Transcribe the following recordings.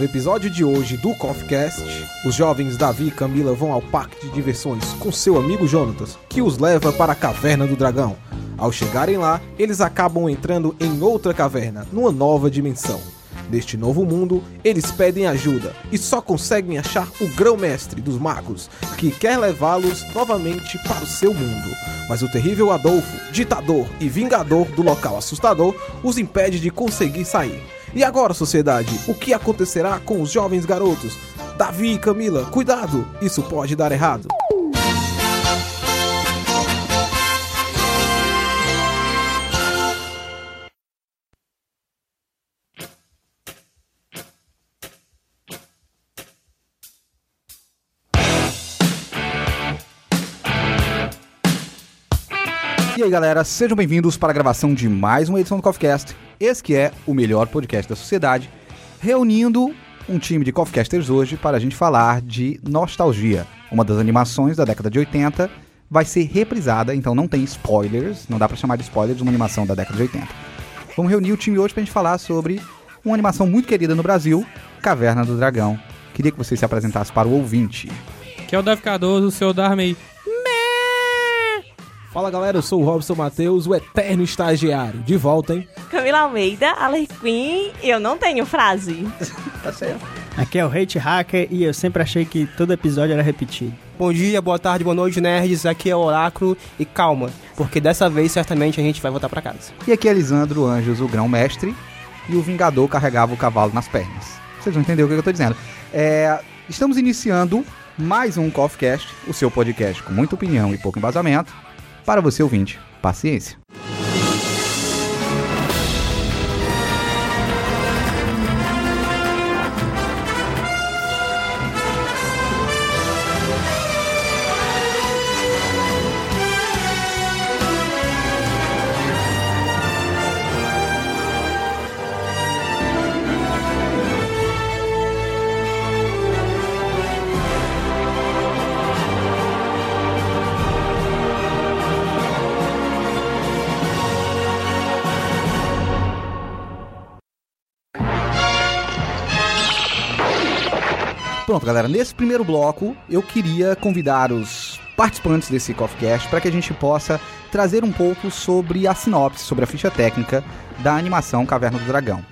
No episódio de hoje do CoffeeCast, os jovens Davi e Camila vão ao parque de diversões com seu amigo Jonatas, que os leva para a Caverna do Dragão. Ao chegarem lá, eles acabam entrando em outra caverna, numa nova dimensão. Neste novo mundo, eles pedem ajuda e só conseguem achar o grão-mestre dos magos, que quer levá-los novamente para o seu mundo. Mas o terrível Adolfo, ditador e vingador do local assustador, os impede de conseguir sair. E agora, sociedade, o que acontecerá com os jovens garotos? Davi e Camila, cuidado! Isso pode dar errado. E aí, galera, sejam bem-vindos para a gravação de mais uma edição do CoffeeCast. Esse que é o melhor podcast da sociedade, reunindo um time de CoffeeCasters hoje para a gente falar de Nostalgia, uma das animações da década de 80. Vai ser reprisada, então não tem spoilers, não dá para chamar de spoilers de uma animação da década de 80. Vamos reunir o time hoje para a gente falar sobre uma animação muito querida no Brasil, Caverna do Dragão. Queria que você se apresentasse para o ouvinte. Que é o Davi Cardoso, o seu Darmei. Fala galera, eu sou o Robson Matheus, o eterno estagiário. De volta, hein? Camila Almeida, Alerquim, eu não tenho frase. Tá certo. Aqui é o Hate Hacker e eu sempre achei que todo episódio era repetido. Bom dia, boa tarde, boa noite, nerds. Aqui é o Oráculo e calma, porque dessa vez certamente a gente vai voltar pra casa. E aqui é Lisandro Anjos, o grão-mestre, e o Vingador carregava o cavalo nas pernas. Vocês vão entender o que eu tô dizendo. É, estamos iniciando mais um CoffeeCast, o seu podcast com muita opinião e pouco embasamento. Para você ouvinte, paciência. Pronto, galera, nesse primeiro bloco eu queria convidar os participantes desse CoffeeCast para que a gente possa trazer um pouco sobre a sinopse, sobre a ficha técnica da animação Caverna do Dragão.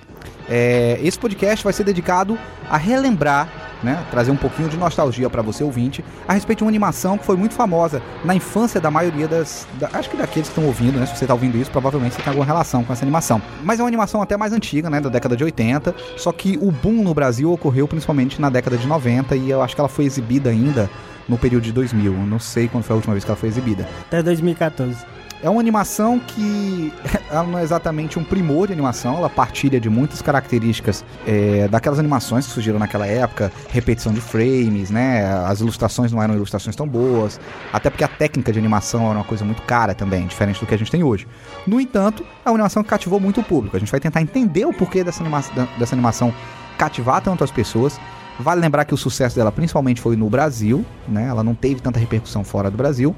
É, esse podcast vai ser dedicado a relembrar, né, trazer um pouquinho de nostalgia para você ouvinte a respeito de uma animação que foi muito famosa na infância da maioria das, da- acho que daqueles que estão ouvindo, né, se você está ouvindo isso, provavelmente você tem alguma relação com essa animação. Mas é uma animação até mais antiga, né, da década de 80, só que o boom no Brasil ocorreu principalmente na década de 90 e eu acho que ela foi exibida ainda no período de 2000. Eu não sei quando foi a última vez que ela foi exibida. Até 2014. É uma animação que ela não é exatamente um primor de animação, ela partilha de muitas características é, daquelas animações que surgiram naquela época, repetição de frames, né? As ilustrações não eram ilustrações tão boas, até porque a técnica de animação era uma coisa muito cara também, diferente do que a gente tem hoje. No entanto, é uma animação que cativou muito o público. A gente vai tentar entender o porquê dessa, anima dessa animação cativar tanto as pessoas. Vale lembrar que o sucesso dela principalmente foi no Brasil, né? Ela não teve tanta repercussão fora do Brasil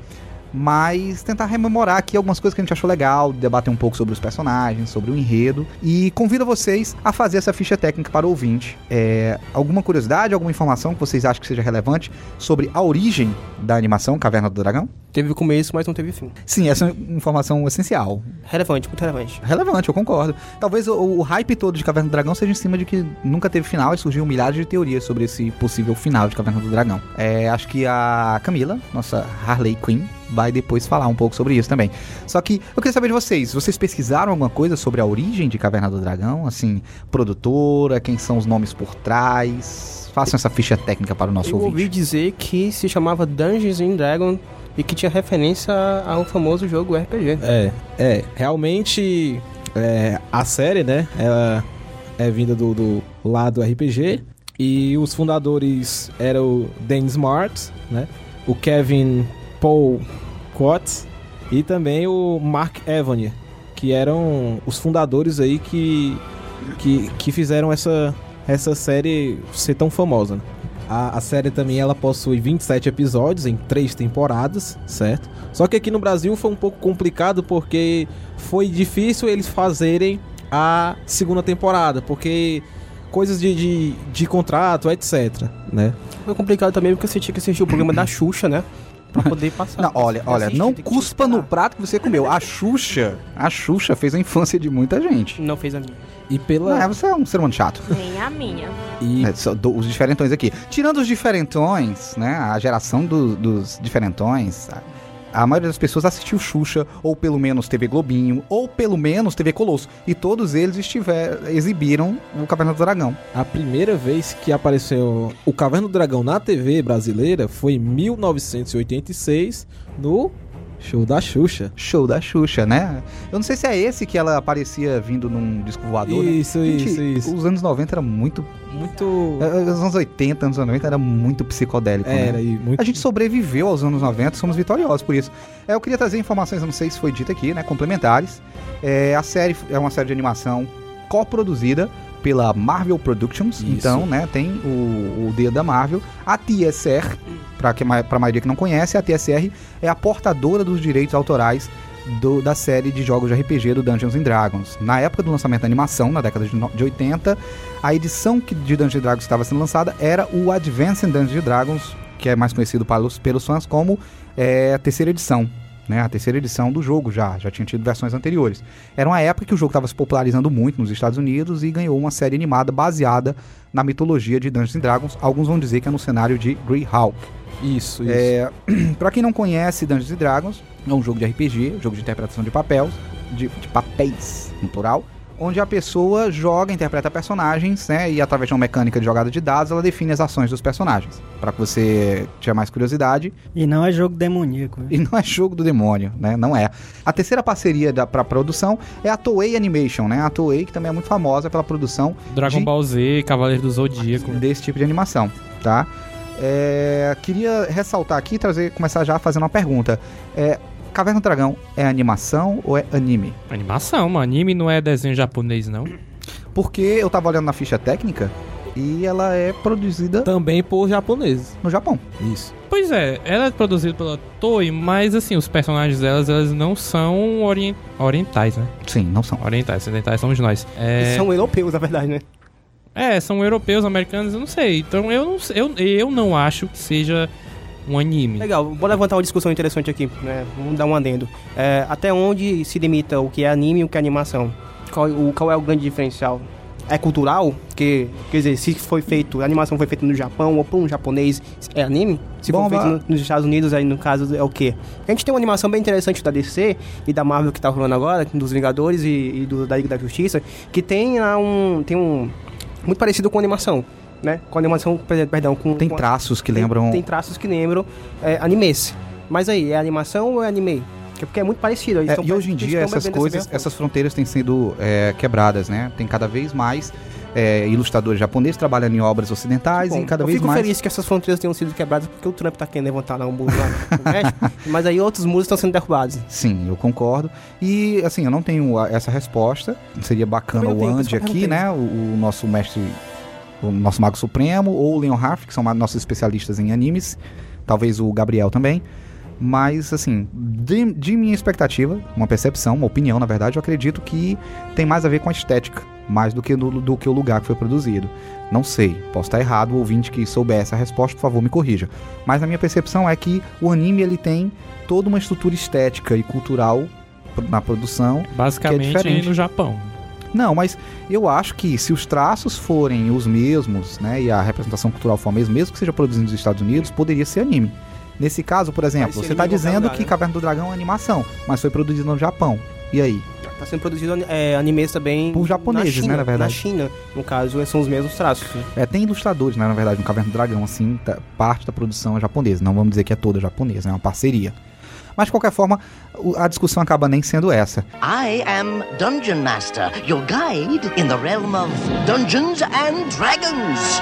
mas tentar rememorar aqui algumas coisas que a gente achou legal, debater um pouco sobre os personagens, sobre o enredo e convido vocês a fazer essa ficha técnica para o ouvinte. É, alguma curiosidade, alguma informação que vocês acham que seja relevante sobre a origem da animação Caverna do Dragão? Teve começo, mas não teve fim. Sim, essa é uma informação essencial. Relevante, muito relevante. Relevante, eu concordo. Talvez o, o hype todo de Caverna do Dragão seja em cima de que nunca teve final e surgiu milhares de teorias sobre esse possível final de Caverna do Dragão. É, acho que a Camila, nossa Harley Quinn, vai depois falar um pouco sobre isso também. Só que eu queria saber de vocês, vocês pesquisaram alguma coisa sobre a origem de Caverna do Dragão? Assim, produtora, quem são os nomes por trás? Façam essa ficha técnica para o nosso Eu ouvi ouvinte. dizer que se chamava Dungeons and Dragons e que tinha referência ao famoso jogo RPG. É, é, realmente é, a série, né, ela é vinda do, do lado RPG e os fundadores eram o Dan Smart, né, o Kevin Paul Quatts e também o Mark Evanier, que eram os fundadores aí que, que, que fizeram essa, essa série ser tão famosa, né? A, a série também ela possui 27 episódios em três temporadas, certo? Só que aqui no Brasil foi um pouco complicado porque foi difícil eles fazerem a segunda temporada, porque coisas de, de, de contrato, etc, né? Foi complicado também porque você tinha que assistir o programa da Xuxa, né? Pra poder passar. Não, olha, olha, Assiste, não cuspa no prato que você comeu. A Xuxa, a Xuxa fez a infância de muita gente. Não fez a minha. E pela... Não, é, você é um ser humano chato. Nem a minha. E É, só do- os diferentões aqui. Tirando os diferentões, né? A geração do- dos diferentões. A, a maioria das pessoas assistiu Xuxa, ou pelo menos TV Globinho, ou pelo menos TV Colosso. E todos eles estiver, exibiram o Caverna do Dragão. a primeira vez que apareceu o Caverna do Dragão na TV brasileira foi em 1986, no show da Xuxa. Show da Xuxa, né? Eu não sei se é esse que ela aparecia vindo num disco voador. né? Isso, Gente, isso, isso. Os anos 90 era muito. Muito... eh, Os anos 80, anos 90 era muito psicodélico. né? Era, e muito... A gente sobreviveu aos anos 90, somos vitoriosos por isso. É, eu queria trazer informações, não sei se foi dito aqui, né? Complementares. É, a série é uma série de animação coproduzida pela Marvel Productions. Isso. Então, né, tem o, o dedo da Marvel. A TSR, para a maioria que não conhece, a TSR é a portadora dos direitos autorais do- da série de jogos de RPG do Dungeons and Dragons. Na época do lançamento da animação, na década de, no- de 80, a edição que de Dungeons and Dragons estava sendo lançada era o Advanced Dungeons and Dragons, que é mais conhecido pelos, pelos fãs como é, a terceira edição. Né, a terceira edição do jogo já, já tinha tido versões anteriores. Era uma época que o jogo estava se popularizando muito nos Estados Unidos e ganhou uma série animada baseada na mitologia de Dungeons and Dragons. Alguns vão dizer que é no cenário de Greyhawk. Isso, isso. É, pra quem não conhece Dungeons and Dragons, é um jogo de RPG, jogo de interpretação de papéis, de, de papéis, no plural, onde a pessoa joga, interpreta personagens, né, e através de uma mecânica de jogada de dados, ela define as ações dos personagens. Pra que você tenha mais curiosidade, E não é jogo demoníaco. e não é jogo do demônio, né? Não é. A terceira parceria da, pra produção é a Toei Animation, né? A Toei, que também é muito famosa pela produção Dragon de- Ball Z, Cavaleiro do Zodíaco. desse tipo de animação, tá? É, queria ressaltar aqui, trazer, começar já fazendo uma pergunta. É, Caverna do Dragão é animação ou é anime? Animação, mano. Anime não é desenho japonês, não. Porque eu tava olhando na ficha técnica e ela é produzida Também por japoneses. no Japão. Isso. Pois é, ela é produzida pela Toei, mas assim, os personagens delas, elas não são orien- orientais, né? Sim, não são. Orientais, ocidentais somos nós. É, São europeus, na verdade, né? é, são europeus, americanos, eu não sei. Então eu não, sei- eu, eu não acho que seja um anime. Legal, vou levantar uma discussão interessante aqui, né? Vamos dar um adendo. É, até onde se limita o que é anime e o que é animação? Qual, o, qual é o grande diferencial? É cultural? Que, quer dizer, se foi feito, a animação foi feita no Japão ou por um japonês, é anime? Se Bom, for feito no- nos Estados Unidos, aí no caso é o quê? A gente tem uma animação bem interessante da DC e da Marvel que tá rolando agora, dos Vingadores e, e do, da Liga da Justiça, que tem lá um. tem um. muito parecido com animação. Né? Com animação, per- perdão, com. Tem com a- traços que tem- lembram. Tem traços que lembram é, animes. Mas aí, é animação ou é anime? Que- Porque é muito parecido. É, e hoje em dia essas coisas, essas fronteiras têm sido é, quebradas, né? Tem cada vez mais é, ilustradores japoneses trabalhando em obras ocidentais Bom, e cada eu vez fico mais. feliz que essas fronteiras tenham sido quebradas porque o Trump tá querendo levantar lá um muro lá no México, mas aí outros muros estão sendo derrubados. Sim, eu concordo. E assim, eu não tenho essa resposta. Seria bacana o Andy eu aqui, né? O, o nosso mestre, o nosso Mago Supremo, ou o Leon Harf, que são nossos especialistas em animes. Talvez o Gabriel também. Mas, assim, de, de minha expectativa, uma percepção, uma opinião, na verdade, eu acredito que tem mais a ver com a estética, mais do que, no- do que o lugar que foi produzido. Não sei, posso estar errado, o ouvinte que souber essa resposta, por favor, me corrija. Mas a minha percepção é que o anime ele tem toda uma estrutura estética e cultural na produção. Basicamente diferente. no Japão. Não, mas eu acho que se os traços forem os mesmos, né, e a representação cultural for a mesma, mesmo que seja produzido nos Estados Unidos, poderia ser anime. Nesse caso, por exemplo, você está dizendo que né? Caverna do Dragão é animação, mas foi produzido no Japão. E aí? Tá sendo produzido é, animes também Por japoneses, na China, né, na verdade. Na China, no caso, são os mesmos traços. É, tem ilustradores, né, na verdade, no Caverna do Dragão, assim, tá- parte da produção é japonesa. Não vamos dizer que é toda japonesa, é uma parceria. Mas, de qualquer forma, a discussão acaba nem sendo essa. I am Dungeon Master, your guide in the realm of Dungeons and Dragons.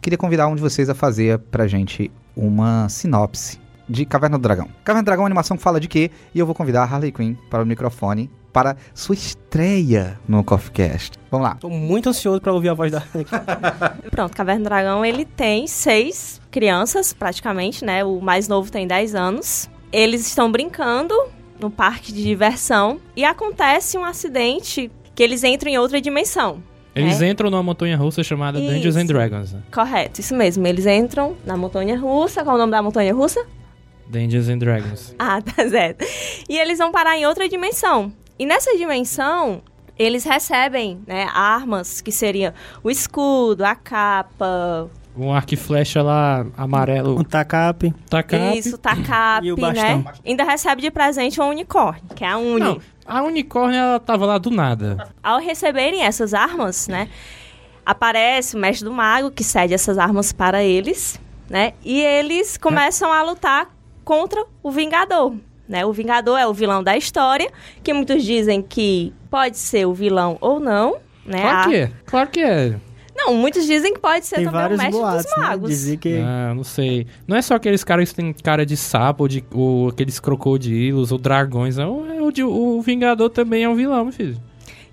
Queria convidar um de vocês a fazer pra gente uma sinopse de Caverna do Dragão. Caverna do Dragão é uma animação que fala de quê? E eu vou convidar a Harley Quinn para o microfone para sua estreia no Coffee Cast. Vamos lá. Tô muito ansioso pra ouvir a voz da. Pronto, Caverna do Dragão, ele tem seis crianças, praticamente, né? O mais novo tem 10 anos. Eles estão brincando no parque de diversão e acontece um acidente que eles entram em outra dimensão. Eles É. entram numa montanha russa chamada Dungeons and Isso. Dragons. né? Correto, isso mesmo. Eles entram na montanha russa. Qual é o nome da montanha russa? Dungeons and Dragons. Ah, tá certo. E eles vão parar em outra dimensão. E nessa dimensão, eles recebem né, armas que seriam o escudo, a capa, Um arco e flecha lá amarelo. Um tacape. Tacape. isso, tacape, E o bastão. né? Ainda recebe de presente um unicórnio, que é a Uni. Não, a unicórnio ela tava lá do nada. Ao receberem essas armas, né, aparece o mestre do mago que cede essas armas para eles, né? E eles começam a lutar contra o Vingador, né? O Vingador é o vilão da história, que muitos dizem que pode ser o vilão ou não, né? Claro A- que é. Claro que é. Não, muitos dizem que pode ser Tem também o mestre boatos, dos né? magos. Dizia que... Ah, não sei. Não é só aqueles caras que têm cara de sapo ou, de, ou aqueles crocodilos ou dragões. Não. É o, de- o Vingador também é um vilão, meu filho.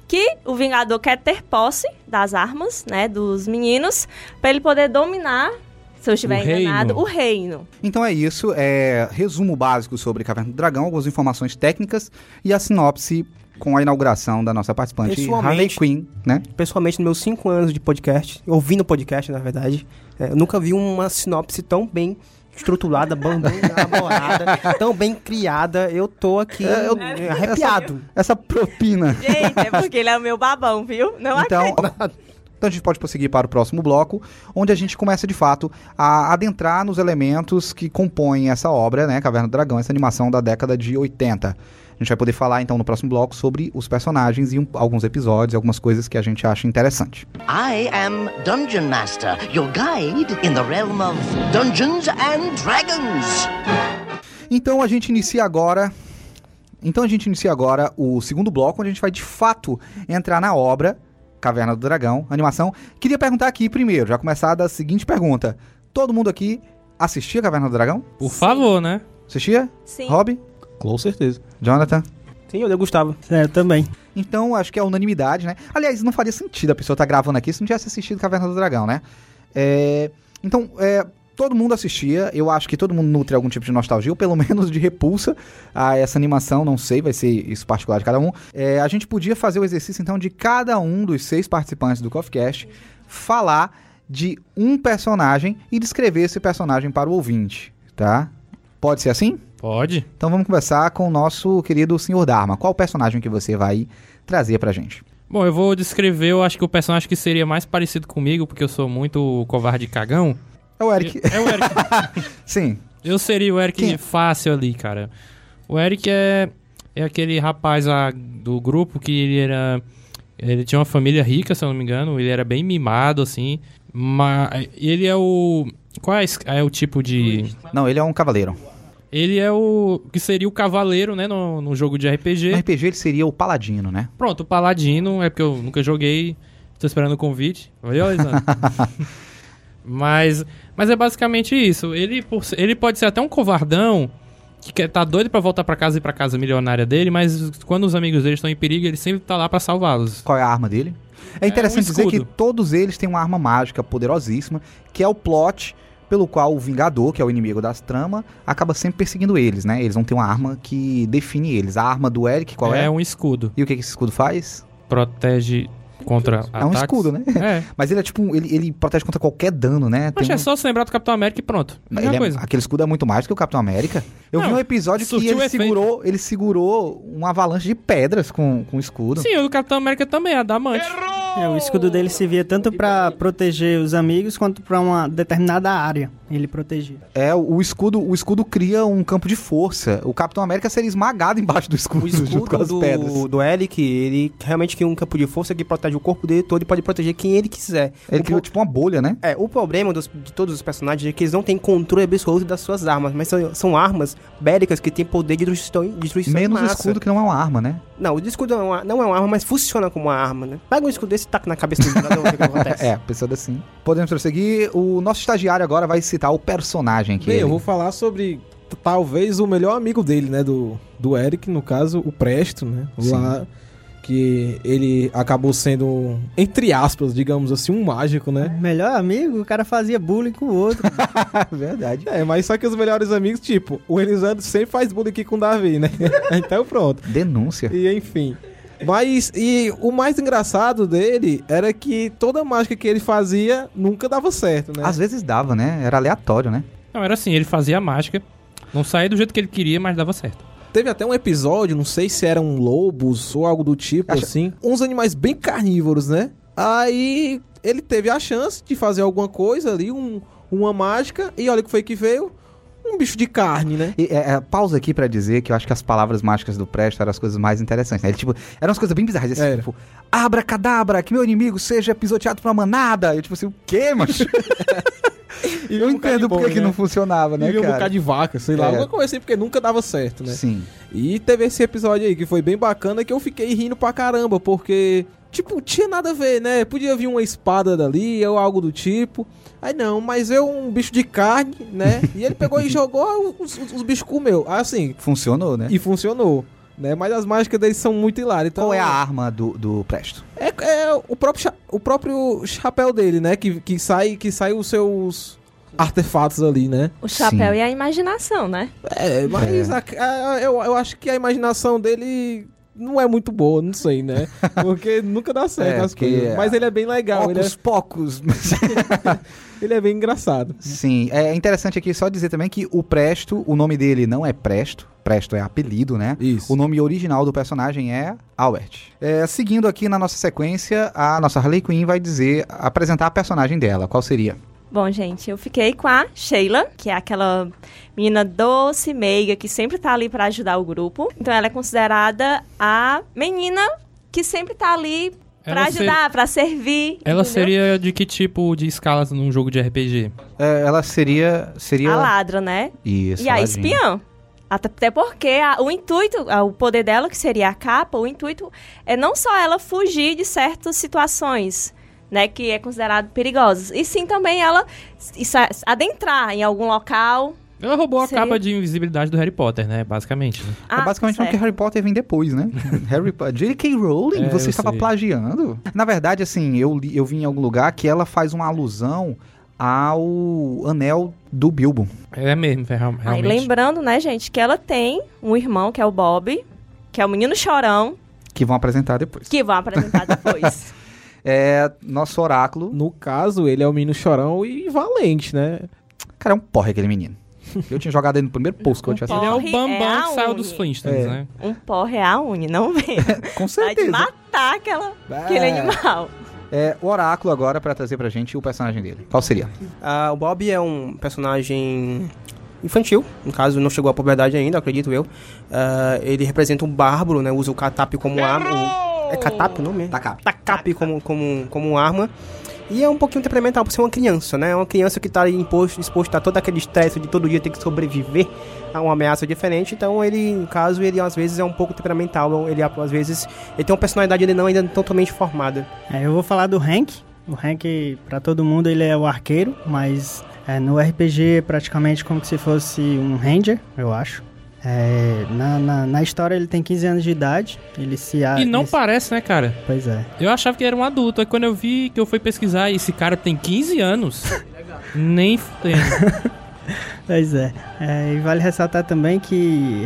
que o Vingador quer ter posse das armas, né, dos meninos, para ele poder dominar, se eu estiver O reino. enganado, o reino. Então é isso, é resumo básico sobre Caverna do Dragão, algumas informações técnicas e a sinopse com a inauguração da nossa participante Harley Quinn, né? Pessoalmente, nos meus cinco anos de podcast, ouvindo podcast, na verdade, é, eu nunca vi uma sinopse tão bem estruturada, bem elaborada, tão bem criada. Eu tô aqui É, eu- é, arrepiado. Essa propina. Gente, é porque ele é o meu babão, viu? Não Então, então a gente pode prosseguir para o próximo bloco, onde a gente começa de fato a adentrar nos elementos que compõem essa obra, né, Caverna do Dragão, essa animação da década de 80. A gente vai poder falar então no próximo bloco sobre os personagens e um- alguns episódios, algumas coisas que a gente acha interessante. I am Dungeon Master, your guide in the realm of Dungeons and Dragons. Então a gente inicia agora. Então a gente inicia agora o segundo bloco, onde a gente vai de fato entrar na obra Caverna do Dragão, animação. Queria perguntar aqui primeiro, já começar da seguinte pergunta: todo mundo aqui assistia Caverna do Dragão? Por favor, né? Assistia? Sim. Rob? Com certeza. Jonathan? Sim, eu Gustavo. É, eu também. Então acho que é unanimidade, né? Aliás, não faria sentido a pessoa estar gravando aqui se não tivesse assistido Caverna do Dragão, né? É, Então, é, todo mundo assistia, eu acho que todo mundo nutre algum tipo de nostalgia, ou pelo menos de repulsa a essa animação, não sei, vai ser isso particular de cada um. É, a gente podia fazer o exercício, então, de cada um dos seis participantes do CoffeeCast falar de um personagem e descrever esse personagem para o ouvinte, tá? Pode ser assim? Pode. Então vamos começar com o nosso querido Senhor Dharma. Qual o personagem que você vai trazer pra gente? Bom, eu vou descrever, eu acho que o personagem que seria mais parecido comigo, porque eu sou muito covarde e cagão. É o Eric. É o Eric. Sim. Eu seria o Eric Quem é? fácil ali, cara. O Eric é, é aquele rapaz lá do grupo que ele era. Ele tinha uma família rica, se eu não me engano. Ele era bem mimado, assim. Mas ele é o. Qual é, é o tipo de. Não, ele é um cavaleiro. Ele é o. que seria o cavaleiro, né? No, no jogo de No RPG. RPG ele seria o paladino, né? Pronto, o Paladino, é porque eu nunca joguei. Tô esperando o convite. Valeu, Alexandre? mas, mas é basicamente isso. Ele, por ele pode ser até um covardão que quer, tá doido pra voltar pra casa e ir pra casa milionária dele, mas quando os amigos dele estão em perigo, ele sempre tá lá pra salvá-los. Qual é a arma dele? É interessante um dizer que todos eles têm uma arma mágica poderosíssima, que é o plot pelo qual o Vingador, que é o inimigo das tramas, acaba sempre perseguindo eles, né? Eles vão ter uma arma que define eles. A arma do Eric, qual é? é um escudo. E o que que esse escudo faz? Protege contra É um ataques. escudo, né? É. Mas ele é tipo, um- ele, ele protege contra qualquer dano, né? Mas é um- só se lembrar do Capitão América e pronto. Ele é- coisa. aquele escudo é muito mais do que o Capitão América. Eu vi Não, um episódio que ele segurou, ele segurou uma avalanche de pedras com, com o escudo. Sim, o do Capitão América também, é adamante. É, o escudo dele servia tanto pra proteger os amigos quanto pra uma determinada área. Ele protegia. É, o escudo, o escudo cria um campo de força. O Capitão América seria esmagado embaixo do escudo, O junto com escudo as pedras. do, do Eric, ele realmente cria um campo de força que protege o corpo dele todo e pode proteger quem ele quiser. Ele o, criou pro- tipo uma bolha, né? é, o problema dos- de todos os personagens é que eles não têm controle absoluto das suas armas, mas são, são armas bélicas que têm poder de destruição, destruição Menos o massa. escudo que não é uma arma, né? Não, o escudo não é, uma, não é uma arma, mas funciona como uma arma, né? Pega um escudo desse e taca na cabeça do jogador, o que, que acontece? É, pensando assim. Podemos prosseguir. O nosso estagiário agora vai citar o personagem que Bem, ele... eu vou falar sobre talvez o melhor amigo dele, né? Do, do Eric, no caso, o Presto, né? Sim. Lá que ele acabou sendo, entre aspas, digamos assim, um mágico, né? Melhor amigo, o cara fazia bullying com o outro. Verdade. É, mas só que os melhores amigos, tipo, o Elisandro sempre faz bullying aqui com o Davi, né? então pronto. Denúncia. E enfim, Mas, e o mais engraçado dele era que toda mágica que ele fazia nunca dava certo, né? Às vezes dava, né? Era aleatório, né? Não, era assim, ele fazia a mágica, não saía do jeito que ele queria, mas dava certo. Teve até um episódio, não sei se eram lobos ou algo do tipo, Acho- assim. Uns animais bem carnívoros, né? Aí ele teve a chance de fazer alguma coisa ali, um, uma mágica, e olha o que foi que veio. Um bicho de carne, né? E, é, é, pausa aqui pra dizer que eu acho que as palavras mágicas do Presto eram as coisas mais interessantes. Né? Ele, tipo, eram as coisas bem bizarras. Assim, Era. tipo, abracadabra, que meu inimigo seja pisoteado por uma manada. Eu, tipo assim, o quê, macho? E eu um entendo de por que né? não funcionava, né, e um cara? bocado de vaca, sei lá, É. coisa assim, porque nunca dava certo, né? Sim. E teve esse episódio aí que foi bem bacana que eu fiquei rindo pra caramba, porque, tipo, tinha nada a ver, né? Podia vir uma espada dali ou algo do tipo. Aí não, mas eu um bicho de carne, né? E ele pegou e jogou, os, os- os bichos comeu. Assim, Funcionou, né? e funcionou. Né? Mas as mágicas deles são muito hilárias. Então, Qual é a arma do, do Presto? É, é o, próprio o próprio chapéu dele, né? Que, que, sai, que sai os seus artefatos ali, né? O chapéu Sim. e a imaginação, né? É, mas a- a- eu, eu acho que a imaginação dele não é muito boa, não sei, né? Porque nunca dá certo É, as coisas. Mas ele é bem legal, ele é, Ocos pocos. ele é bem engraçado. Sim, é interessante aqui só dizer também que o Presto, o nome dele não é Presto, Presto é apelido, né? Isso. O nome original do personagem é Albert. É, seguindo aqui na nossa sequência, a nossa Harley Quinn vai dizer, apresentar a personagem dela. Qual seria? Bom, gente, eu fiquei com a Sheila, que é aquela menina doce, meiga, que sempre tá ali pra ajudar o grupo. Então ela é considerada a menina que sempre tá ali pra Ela ajudar, pra servir. Ela entendeu? seria de que tipo de escalas num jogo de RPG? É, ela seria. seria a ladra, né? Isso. e a ladinha. espiã. Até porque a- o intuito, a- o poder dela, que seria a capa, o intuito é não só ela fugir de certas situações, né, que é considerado perigosas, e sim também ela se- se adentrar em algum local. Ela roubou a Seria- capa de invisibilidade do Harry Potter, né? Basicamente. né? É basicamente não certo. que Harry Potter vem depois, né? Harry Potter. J.K. Rowling, É, você estava sei. plagiando? Na verdade, assim, eu, li- eu vi em algum lugar que ela faz uma alusão ao anel do Bilbo. É mesmo, é, real- Aí realmente. lembrando, né, gente, que ela tem um irmão, que é o Bob, que é o menino chorão, Que vão apresentar depois. que vão apresentar depois. É nosso oráculo. No caso, ele é o menino chorão e valente, né? Cara, é um porre aquele menino. Eu tinha jogado ele no primeiro post que eu tinha Ele é o Bambam é que saiu dos Flintstones, É. né? um porre é a uni, não vem. Com Vai certeza. matar aquela, aquele É. animal. É, o oráculo agora pra trazer pra gente o personagem dele. Qual seria? Ah, o Bob é um personagem infantil, no caso não chegou à puberdade ainda, acredito eu. Ah, ele representa um bárbaro, né? Usa o catap como arma. É catap o nome? Takap. Takap como, como, como arma. E é um pouquinho temperamental por ser uma criança, né? Uma criança que tá imposto, exposto a todo aquele estresse de todo dia ter que sobreviver a uma ameaça diferente. Então ele, no caso, ele às vezes é um pouco temperamental. Ele às vezes ele tem uma personalidade ele não ainda totalmente formada. É, eu vou falar do Hank. O Hank, pra todo mundo, ele é o arqueiro, mas é, no RPG é praticamente como se fosse um ranger, eu acho. É, na, na, na história ele tem 15 anos de idade, ele se... a- E não ele parece, né, cara? Pois é. Eu achava que era um adulto. Aí quando eu vi que eu fui pesquisar e esse cara tem 15 anos, nem fudendo. Pois é. É, E vale ressaltar também que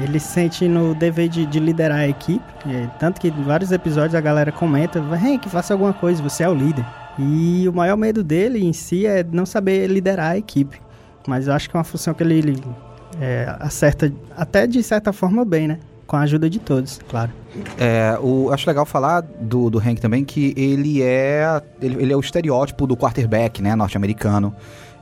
ele se sente no dever de, de liderar a equipe. É, tanto que em vários episódios a galera comenta, Hank, faça alguma coisa, você é o líder. E o maior medo dele em si é não saber liderar a equipe. Mas eu acho que é uma função que ele, ele, é, acerta até de certa forma bem, né? Com a ajuda de todos, claro. É, o, acho legal falar do, do Hank também que ele é ele, ele é o estereótipo do quarterback, né, norte-americano,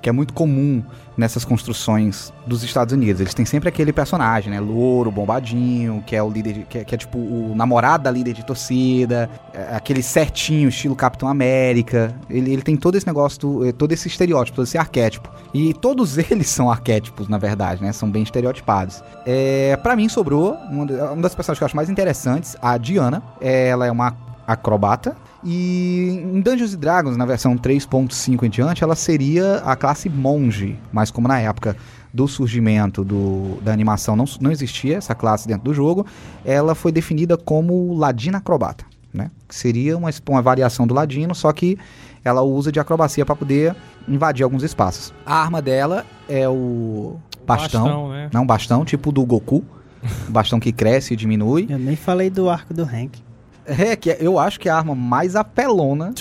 que é muito comum nessas construções dos Estados Unidos. Eles têm sempre aquele personagem, né, louro, bombadinho, que é o líder, de- que, é, que é tipo o namorado da líder de torcida, é, aquele certinho, estilo Capitão América. Ele, ele tem todo esse negócio, do- eh, todo esse estereótipo, todo esse arquétipo. E todos eles são arquétipos, na verdade, né, são bem estereotipados. É, para mim sobrou uma, uma das personagens que eu acho mais interessantes, a Diana. Ela é uma acrobata. E em Dungeons Dragons, na versão 3.5 em diante, ela seria a classe monge. Mas como na época do surgimento do, da animação não, não existia essa classe dentro do jogo, ela foi definida como ladina acrobata. Né? Que seria uma, uma variação do ladino, só que ela usa de acrobacia para poder invadir alguns espaços. A arma dela é o bastão. Bastão, né? Não, bastão, tipo do Goku. bastão que cresce e diminui. Eu nem falei do arco do Hank. É, que é- eu acho que é a arma mais apelona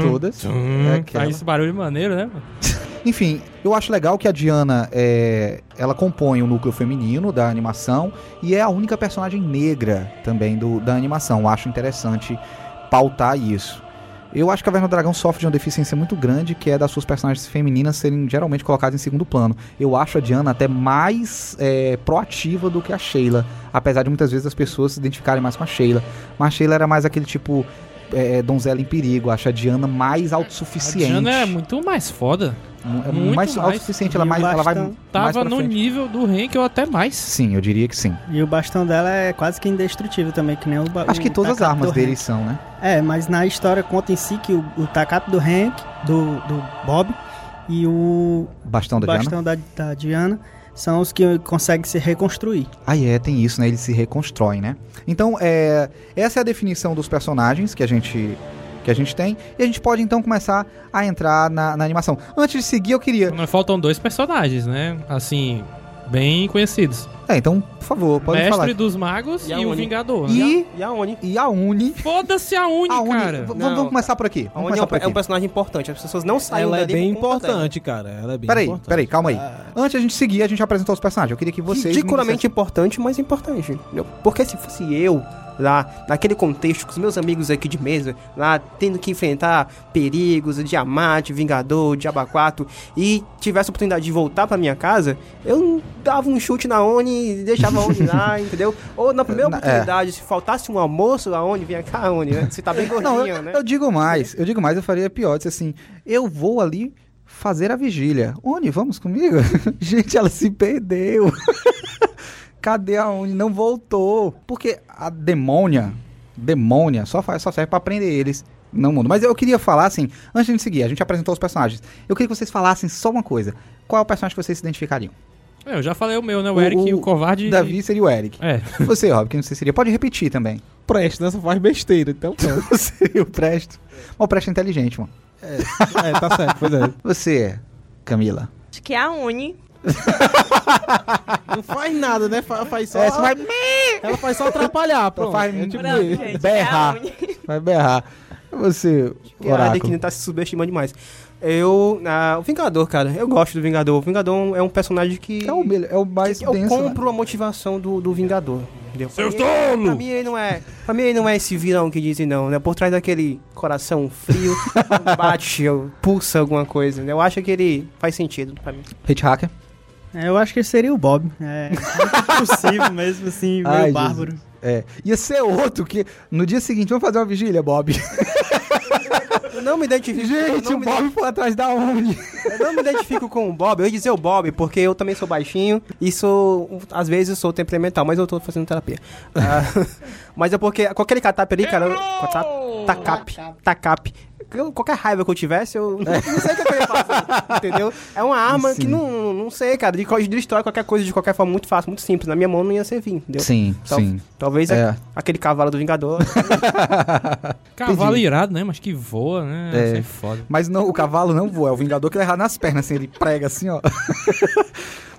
de todas. É aquela. Faz esse barulho maneiro, né? mano? Enfim, eu acho legal que a Diana é, ela compõe o núcleo feminino da animação e é a única personagem negra também do, da animação. Eu acho interessante pautar isso. Eu acho que a Caverna do Dragão sofre de uma deficiência muito grande, que é das suas personagens femininas serem geralmente colocadas em segundo plano. Eu acho a Diana até mais é, proativa do que a Sheila, apesar de muitas vezes as pessoas se identificarem mais com a Sheila. Mas a Sheila era mais aquele tipo é, donzela em perigo. Eu acho a Diana mais A autossuficiente. Diana é muito mais foda. É Muito mais mais. autossuficiente, ela, o mais, ela vai mais Tava pra no frente. nível do Henk ou até mais. Sim, eu diria que sim. E o bastão dela é quase que indestrutível também, que nem o Acho que o todas as armas dele Hank. são, né? É, mas na história conta em si que o, o tacape do Hank, do, do Bob, e o Bastão da Diana. bastão da, da Diana são os que conseguem se reconstruir. Ah, é, tem isso, né? Eles se reconstroem, né? Então, é, essa é a definição dos personagens que a gente que a gente tem. E a gente pode então começar a entrar na, na animação. Antes de seguir, eu queria. Não faltam dois personagens, né? Assim, bem conhecidos. É, então, por favor, pode Mestre falar. dos Magos E e, a o Uni. Vingador. E, E a Oni? e a Uni. Foda-se a Uni, A Uni. cara. Não, vamos começar por aqui. A Vamos Oni é começar um, por é um aqui. personagem importante. As pessoas não saem Ela é bem dela. importante, cara. Ela é bem Peraí, importante. peraí, calma aí. Antes de a gente seguir, a gente apresentou os personagens. Eu queria que vocês. me Ridiculamente importante, mas importante. Porque se fosse eu lá, naquele contexto, com os meus amigos aqui de mesa, lá tendo que enfrentar perigos, Diamante, Vingador, Diaba 4, e tivesse a oportunidade de voltar pra minha casa, eu dava um chute na Oni e deixava a Oni lá, entendeu? Ou na primeira é. oportunidade, se faltasse um almoço, a Oni, vinha cá, Oni, né? Você tá bem Não, gordinha, eu, né? eu digo mais, eu digo mais, eu faria pior, disse assim, eu vou ali fazer a vigília. Oni, vamos comigo? Gente, ela se perdeu. Cadê a Oni? Não voltou. Porque a demônia, demônia, só, faz, só serve pra prender eles no mundo. Mas eu queria falar assim, antes de seguir, a gente apresentou os personagens. Eu queria que vocês falassem só uma coisa. Qual é o personagem que vocês se identificariam? É, Eu já falei o meu, né? O, Eric e o covarde. Davi seria o Eric. É. Você, Rob, quem você seria? Pode repetir também. Presto, né? Só faz besteira, então seria o Presto. Mas o Presto é inteligente, mano. é, tá certo, pois é. Você, Camila. Acho que é a Uni. Não faz nada, né? Fa- Faz só. É, vai Ela faz só atrapalhar, pronto. Faz- É tipo Não, gente, berrar. é Uni. Vai berrar. Você, Que a Arlequina Oráculo. tá se subestimando demais. Eu. ah, o Vingador, cara. Eu gosto do Vingador. O Vingador é um personagem que. É o, melhor- é o mais eu denso. né? compro a motivação do, do Vingador. Entendeu? Seus Pra mim, ele- tolos! Pra mim ele não é. Pra mim ele não é esse vilão que dizem não, né? Por trás daquele coração frio, bate, pulsa alguma coisa. né? Eu acho que ele faz sentido pra mim. Hit Hacker. É, Eu acho que seria o Bob. É muito possível mesmo, assim, meio Ai, bárbaro. É. Ia ser outro que no dia seguinte, vamos fazer uma vigília, Bob. Eu não me identifico. Gente, o Bob foi atrás da onde? Eu não me identifico com o Bob, eu ia dizer o Bob, porque eu também sou baixinho e sou, às vezes, sou temperamental, mas eu tô fazendo terapia. Ah, mas é porque, com aquele catap ali, cara, tacap, tacap, qualquer raiva que eu tivesse, eu não sei o que eu ia fazer, entendeu? É uma arma Sim. que não, não sei, cara, de, de destrói qualquer coisa de qualquer forma muito fácil, muito simples. Na minha mão não ia servir, entendeu? Sim, Tal- sim. Talvez É. aquele cavalo do Vingador. Cavalo irado, né? Mas que voa, né? É. Isso é foda. Mas não, o cavalo não voa, é o Vingador que ele erra nas pernas, assim, ele prega assim, ó.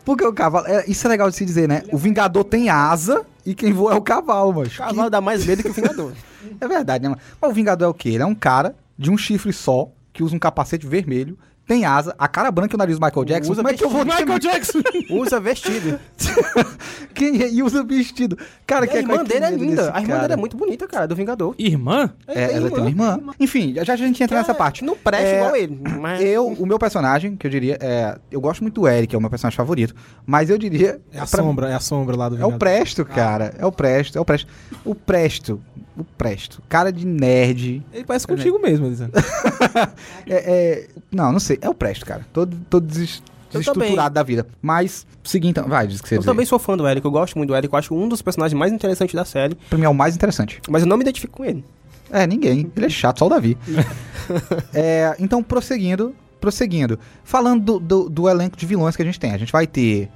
Porque o cavalo. é, isso é legal de se dizer, né? O Vingador tem asa e quem voa é o cavalo, mas. o cavalo dá mais medo que o Vingador. É verdade, né? mano? Mas o Vingador é o quê? Ele é um cara de um chifre só, que usa um capacete vermelho, tem asa, a cara branca e o nariz do Michael Jackson. Usa Como é que eu vou Michael Jackson! Usa vestido. Quem é? E usa vestido. Cara, E que a irmã dele é linda. A irmã dele é muito bonita, cara, do Vingador. Irmã? É, ela tem uma irmã. Enfim, já já a gente entra nessa parte. Não presta É, igual ele. Mas... Eu, o meu personagem, que eu diria, é. Eu gosto muito do Eric, é o meu personagem favorito. Mas eu diria. É a pra- sombra, é a sombra lá do É o Vingador. Presto, cara. É o Presto, é o Presto. O Presto. O Presto. Cara de nerd. Ele parece contigo mesmo, dizendo. É, é- não, não sei. É o Presto, cara. Todo, todo desestruturado da vida. Mas, seguinte, então. Vai, diz o que você Eu dizer. também sou fã do Eric, eu gosto muito do Eric, eu acho um dos personagens mais interessantes da série, Pra mim é o mais interessante. mas eu não me identifico com ele. É, ninguém. Ele é chato, só o Davi. É, então, prosseguindo. Prosseguindo. Falando do, do, do elenco de vilões que a gente tem. A gente vai ter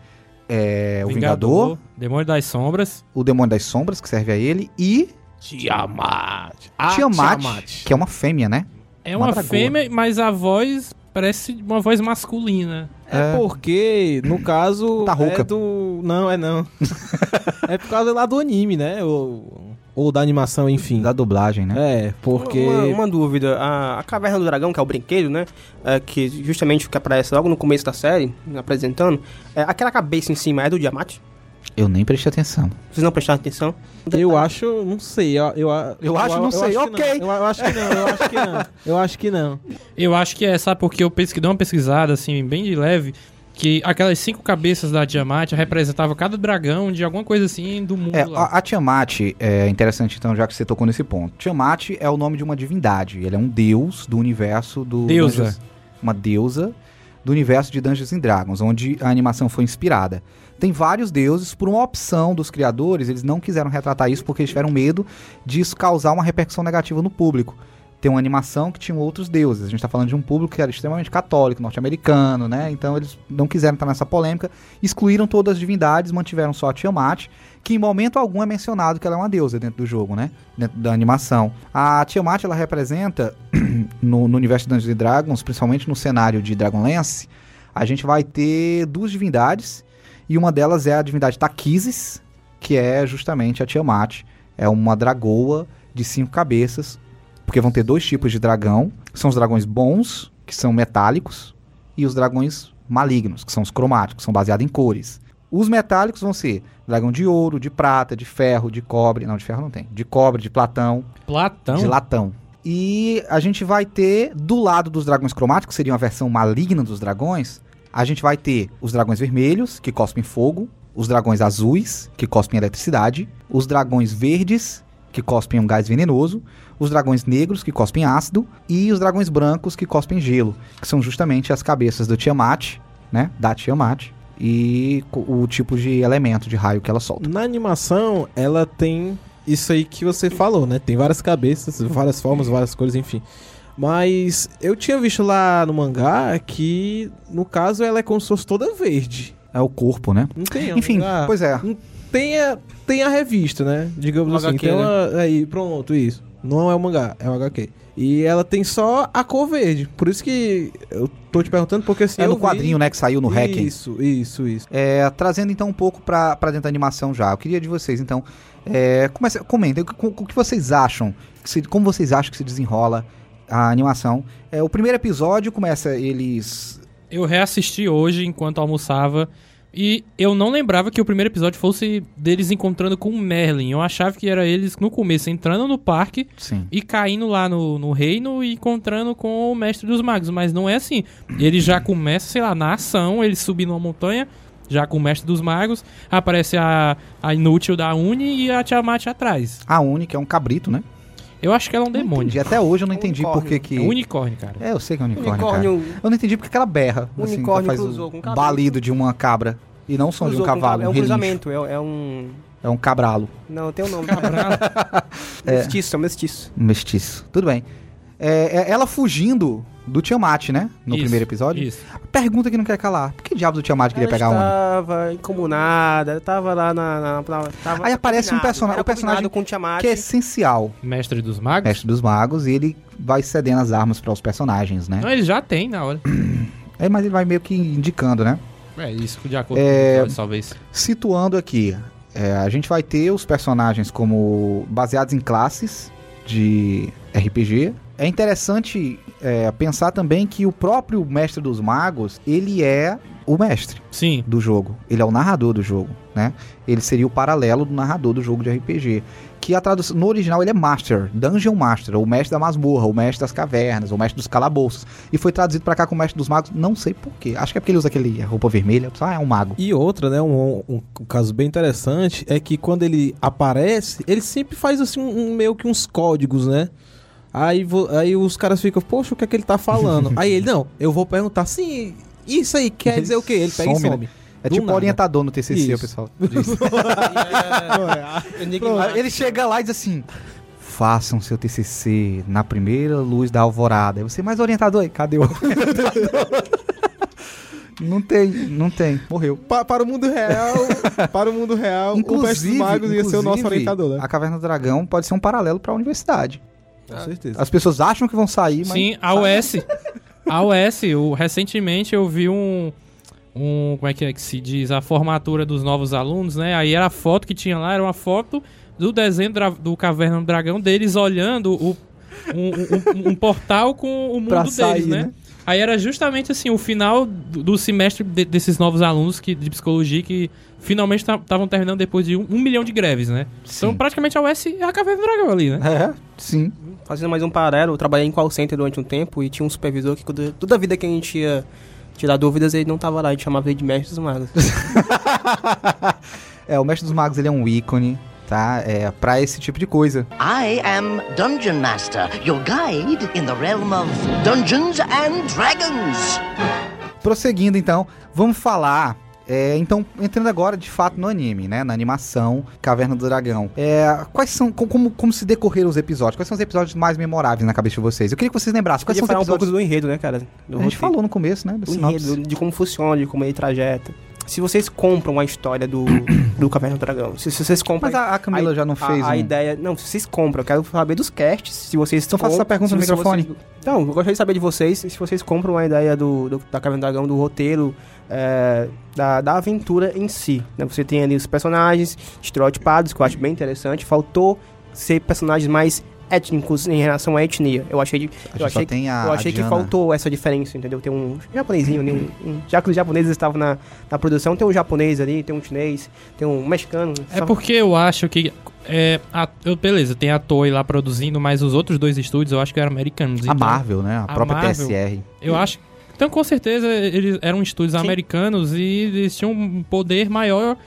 é, o Vingador, Demônio das Sombras. o Demônio das Sombras, que serve a ele, e Tiamat. Tiamat, que é uma fêmea, né? É Uma uma, fêmea, mas a voz parece uma voz masculina. É, porque, no caso. Tá rouca. É do. Não, é não. é por causa lá do anime, né? Ou, ou da animação, enfim. Da dublagem, né? É, porque. Uma, uma dúvida, a, a Caverna do Dragão, que é o brinquedo, né? é, que justamente que aparece logo no começo da série, apresentando, é, aquela cabeça em cima é do Diamante? Eu nem prestei atenção. Vocês não prestaram atenção? Eu acho, não sei. Eu, eu, Eu acho, não sei, que ok. Eu, eu acho que não, eu acho que não. Eu acho que não. Eu acho que é, sabe, porque eu pesqui, dei uma pesquisada, assim, bem de leve, que aquelas cinco cabeças da Tiamat representava cada dragão de alguma coisa assim do mundo É, lá. a, a Tiamat é interessante, então, já que você tocou nesse ponto. Tiamat é o nome de uma divindade. Ele é um deus do universo do. Deusa. Uma deusa do universo de Dungeons and Dragons, onde a animação foi inspirada. Tem vários deuses, por uma opção dos criadores, eles não quiseram retratar isso porque eles tiveram medo disso causar uma repercussão negativa no público. Tem uma animação que tinha outros deuses. A gente está falando de um público que era extremamente católico, norte-americano, né? Então eles não quiseram estar nessa polêmica, excluíram todas as divindades, mantiveram só a Tiamat, que em momento algum é mencionado que ela é uma deusa dentro do jogo, né? Dentro da animação. A Tiamat, ela representa, no, no universo de Dungeons Dragons, principalmente no cenário de Dragonlance, a gente vai ter duas divindades, e uma delas é a divindade Taquises, que é justamente a Tiamat. É uma dragoa de cinco cabeças, porque vão ter dois tipos de dragão. São os dragões bons, que são metálicos, e os dragões malignos, que são os cromáticos, são baseados em cores. Os metálicos vão ser dragão de ouro, de prata, de ferro, de cobre. Não, de ferro não tem. De cobre, de platão, Platão. de latão. E a gente vai ter, do lado dos dragões cromáticos, que seria uma versão maligna dos dragões, a gente vai ter os dragões vermelhos, que cospem fogo, os dragões azuis, que cospem eletricidade, os dragões verdes, que cospem um gás venenoso, os dragões negros, que cospem ácido, e os dragões brancos, que cospem gelo, que são justamente as cabeças do Tiamat, né, da Tiamat, e o tipo de elemento de raio que ela solta. Na animação, ela tem isso aí que você falou, né? Tem várias cabeças, várias formas, várias cores, enfim. Mas eu tinha visto lá no mangá que, no caso, ela é como se fosse toda verde. É o corpo, né? Não tem Enfim, lugar- pois é. tem a, tem a revista, né? Digamos O assim. HQ, tem uma, aí, pronto, isso. Não é o mangá, é o HQ. E ela tem só a cor verde. Por isso que eu tô te perguntando, porque assim. É no vi- quadrinho, né, que saiu no Hacking. Isso, isso, isso. É, trazendo então um pouco pra, pra dentro da animação já. Eu queria de vocês, então. É, comece, comentem o, que- o que vocês acham. que se- como vocês acham que se desenrola a animação. É, o primeiro episódio começa eles. Eu reassisti hoje enquanto almoçava e eu não lembrava que o primeiro episódio fosse deles encontrando com o Merlin. Eu achava que era eles no começo entrando no parque Sim. e caindo lá no, no reino e encontrando com o mestre dos magos. Mas não é assim. Ele já começa, sei lá, na ação, ele subindo uma montanha, já com o mestre dos magos, aparece a, a inútil da Uni e a Tiamat atrás. A Uni, que é um cabrito, né? Eu acho que ela é um Não demônio. entendi. Até hoje eu não entendi por que Unicórnio. que. É um unicórnio, cara. É, eu sei que é unicórnio. cara. Unicórnio Eu não entendi porque que ela berra. assim, Unicórnio faz cruzou o balido de uma cabra. E não o som de um cavalo. É um um relincho. cruzamento, é, é um... É um cabralo. Não, tem um nome. Cabral. Mestiço, é um mestiço. Um mestiço. Tudo bem. É, é ela fugindo do Tiamat, né? No Isso, primeiro episódio. Isso. Pergunta que não quer calar. Por que diabos o Tiamat queria pegar a Uni? estava incomunada, ela estava lá na... na, na tava Aí aparece um personagem- o personagem com o Tiamat. Que é essencial. Mestre dos magos? Mestre dos Magos, e ele vai cedendo as armas para os personagens, né? Não, ele já tem na hora. É, mas ele vai meio que indicando, né? É isso, de acordo É, com o episódio, talvez. Situando aqui, é, a gente vai ter os personagens como baseados em classes de RPG. É interessante é, pensar também que o próprio Mestre dos Magos, ele é o mestre Sim. do jogo. Ele é o narrador do jogo, né? Ele seria o paralelo do narrador do jogo de RPG. Que a tradução, no original ele é Master, Dungeon Master, ou Mestre da Masmorra, ou Mestre das Cavernas, ou Mestre dos Calabouços. E foi traduzido pra cá como Mestre dos Magos, não sei porquê. Acho que é porque ele usa aquele roupa vermelha. Ah, é um mago. E outra, né, um, um- um caso bem interessante é que quando ele aparece, ele sempre faz assim um, um- meio que uns códigos, né? Aí, aí os caras ficam, poxa, o que é que ele tá falando? aí ele, não, eu vou perguntar, sim, isso aí quer dizer o quê? Ele pega Some, e né? some. É Do tipo nada. orientador no TCC, o Isso. pessoal. diz. Enigmático. Aí ele chega lá e diz assim: façam seu TCC na primeira luz da alvorada. Aí você, mas orientador, aí, cadê o orientador? não tem, não tem, morreu. Pa- para o mundo real, para o mundo real, o mestre dos magos ia ser o nosso inclusive, orientador, né? A Caverna do Dragão pode ser um paralelo para a universidade. Com certeza. As pessoas acham que vão sair, mas Sim, a US. A OS, eu, recentemente eu vi um, um. Como é que é que se diz? A formatura dos novos alunos, né? Aí era a foto que tinha lá, era uma foto do desenho do Caverna do Dragão deles olhando o, um, um- um portal com o mundo Pra deles, sair, né? né? Aí era justamente assim, o final do, do semestre de- desses novos alunos que, de psicologia que finalmente estavam terminando depois de um, um milhão de greves, né? Sim. Então praticamente a US é a Caverna do Dragão ali, né? É, sim. Fazendo mais um paralelo, eu trabalhei em call center durante um tempo e tinha um supervisor que quando- toda a vida que a gente ia tirar dúvidas, ele não tava lá, a gente chamava ele de mestre dos magos. É, o Mestre dos Magos ele é um ícone, tá? É pra esse tipo de coisa. I am Dungeon Master, your guide in the realm of Dungeons and Dragons. Prosseguindo então, vamos falar. É, então, entrando agora de fato no anime, né? Na animação Caverna do Dragão. É, quais são. co- Como, como se decorreram os episódios? Quais são os episódios mais memoráveis na cabeça de vocês? Eu queria que vocês lembrassem. Quais são os falar um pouco episódios. do enredo, né, cara? Do a gente roteiro. falou no começo, né? Do sinopse. enredo, de como funciona, de como ele trajeta. Se vocês compram a história do, do Caverna do Dragão, se, se vocês compram... Mas a, a Camila já não a- fez a, um... ideia... Não, se vocês compram, eu quero saber dos casts, se vocês... Então faça essa pergunta no microfone. vocês- Então, eu gostaria de saber de vocês, se vocês compram a ideia do, do- da Caverna do Dragão, do roteiro, é, da, da aventura em si. Né? Você tem ali os personagens estereotipados, que eu acho bem interessante. Faltou ser personagens mais étnicos em relação à etnia. Eu achei, A eu só achei tem a, eu a achei que faltou essa diferença, entendeu? Tem um japonesinho ali, um, um- já que os japoneses estavam na, na produção, tem um japonês ali, tem um chinês, tem um mexicano. É só- porque eu acho que. É, a- eu- beleza, tem a Toei lá produzindo, mas os outros dois estúdios eu acho que eram americanos. A então, Marvel, né? A, a própria Marvel- TSR. Eu acho. Então, com certeza, eles eram estúdios Sim. americanos e eles tinham um poder maior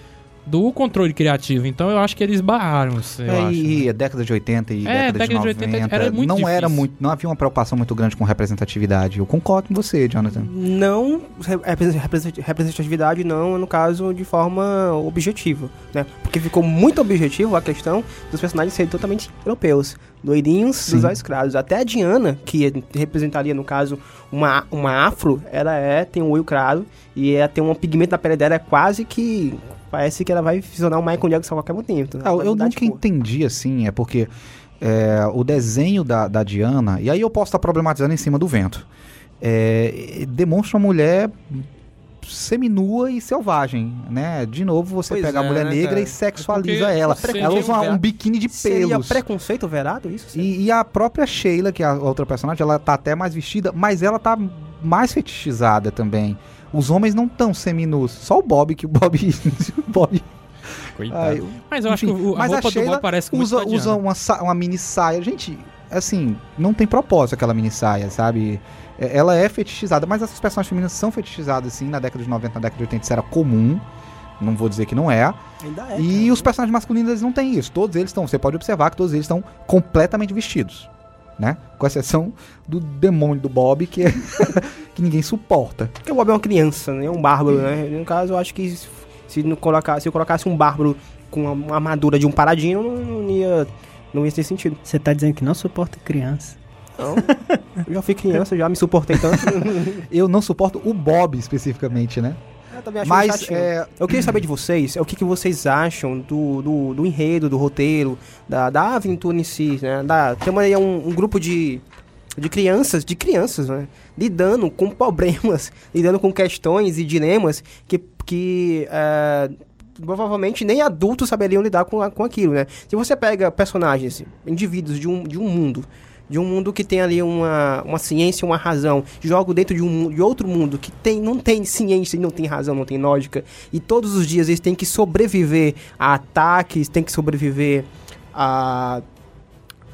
do controle criativo. Então, eu acho que eles barraram, eu É, acho. e a década de 80 e É, década, década de de 90 80 era muito não era difícil. muito, não havia uma preocupação muito grande com representatividade. Eu concordo com você, Jonathan. Não, re- represent- represent- representatividade não, no caso, de forma objetiva, né? Porque ficou muito objetivo a questão dos personagens serem totalmente europeus, loirinhos Sim. dos olhos claros. Até a Diana, que representaria, no caso, uma, uma afro, ela é, tem um olho claro e ela tem um pigmento na pele dela, é quase que... Parece que ela vai fisionar o Michael Jackson a qualquer momento. Ah, Ela vai eu nunca entendi, assim, é porque é, o desenho da, da Diana, e aí eu posso estar problematizando em cima do vento, é, demonstra uma mulher seminua e selvagem, né? De novo, você Pois pega a é, mulher né, negra cara? e sexualiza porque ela. Ela usa tinha- um biquíni de Seria pelos. preconceito verado isso? Sim. E, e a própria Sheila, que é a outra personagem, ela tá até mais vestida, mas ela tá mais fetichizada também. Os homens não tão seminus. Só o Bob, que o Bob. o Bob Coitado. ai, Mas eu acho enfim, que o- a mas roupa do Sheila Bob parece muito usa, a usa uma, uma mini saia. Gente, assim, não tem propósito aquela mini saia, sabe? É- Ela é fetichizada, mas essas personagens femininas são fetichizadas, assim, na década de 90, na década de 80 isso era comum. Não vou dizer que não é. Ainda é, E cara. os personagens masculinos eles não têm isso. Todos eles estão. Você pode observar que todos eles estão completamente vestidos. Né? Com exceção do demônio do Bob, que, é que ninguém suporta. Porque o Bob é uma criança, né? É um bárbaro, né? No caso, eu acho que se, se não colocar, se eu colocasse um bárbaro com uma, armadura de um paradino, não, não ia, não ia ter sentido. Você tá dizendo que não suporta criança. Então, eu já fui criança, já me suportei tanto. Eu não suporto o Bob especificamente, né? Também acho Mas chatinho. é, Eu queria saber de vocês, é o que, que vocês acham do, do, do enredo, do roteiro, da, da aventura em si, né? Da, tem uma, é um, um grupo de, de crianças, de crianças, né? Lidando com problemas, lidando com questões e dilemas que, que é, provavelmente nem adultos saberiam lidar com, com aquilo, né? Se você pega personagens, indivíduos de um, de um mundo, de um mundo que tem ali uma, uma ciência, uma razão, jogo dentro de, um, de outro mundo que tem, não tem ciência, e não tem razão, não tem lógica, e todos os dias eles têm que sobreviver a ataques, têm que sobreviver a,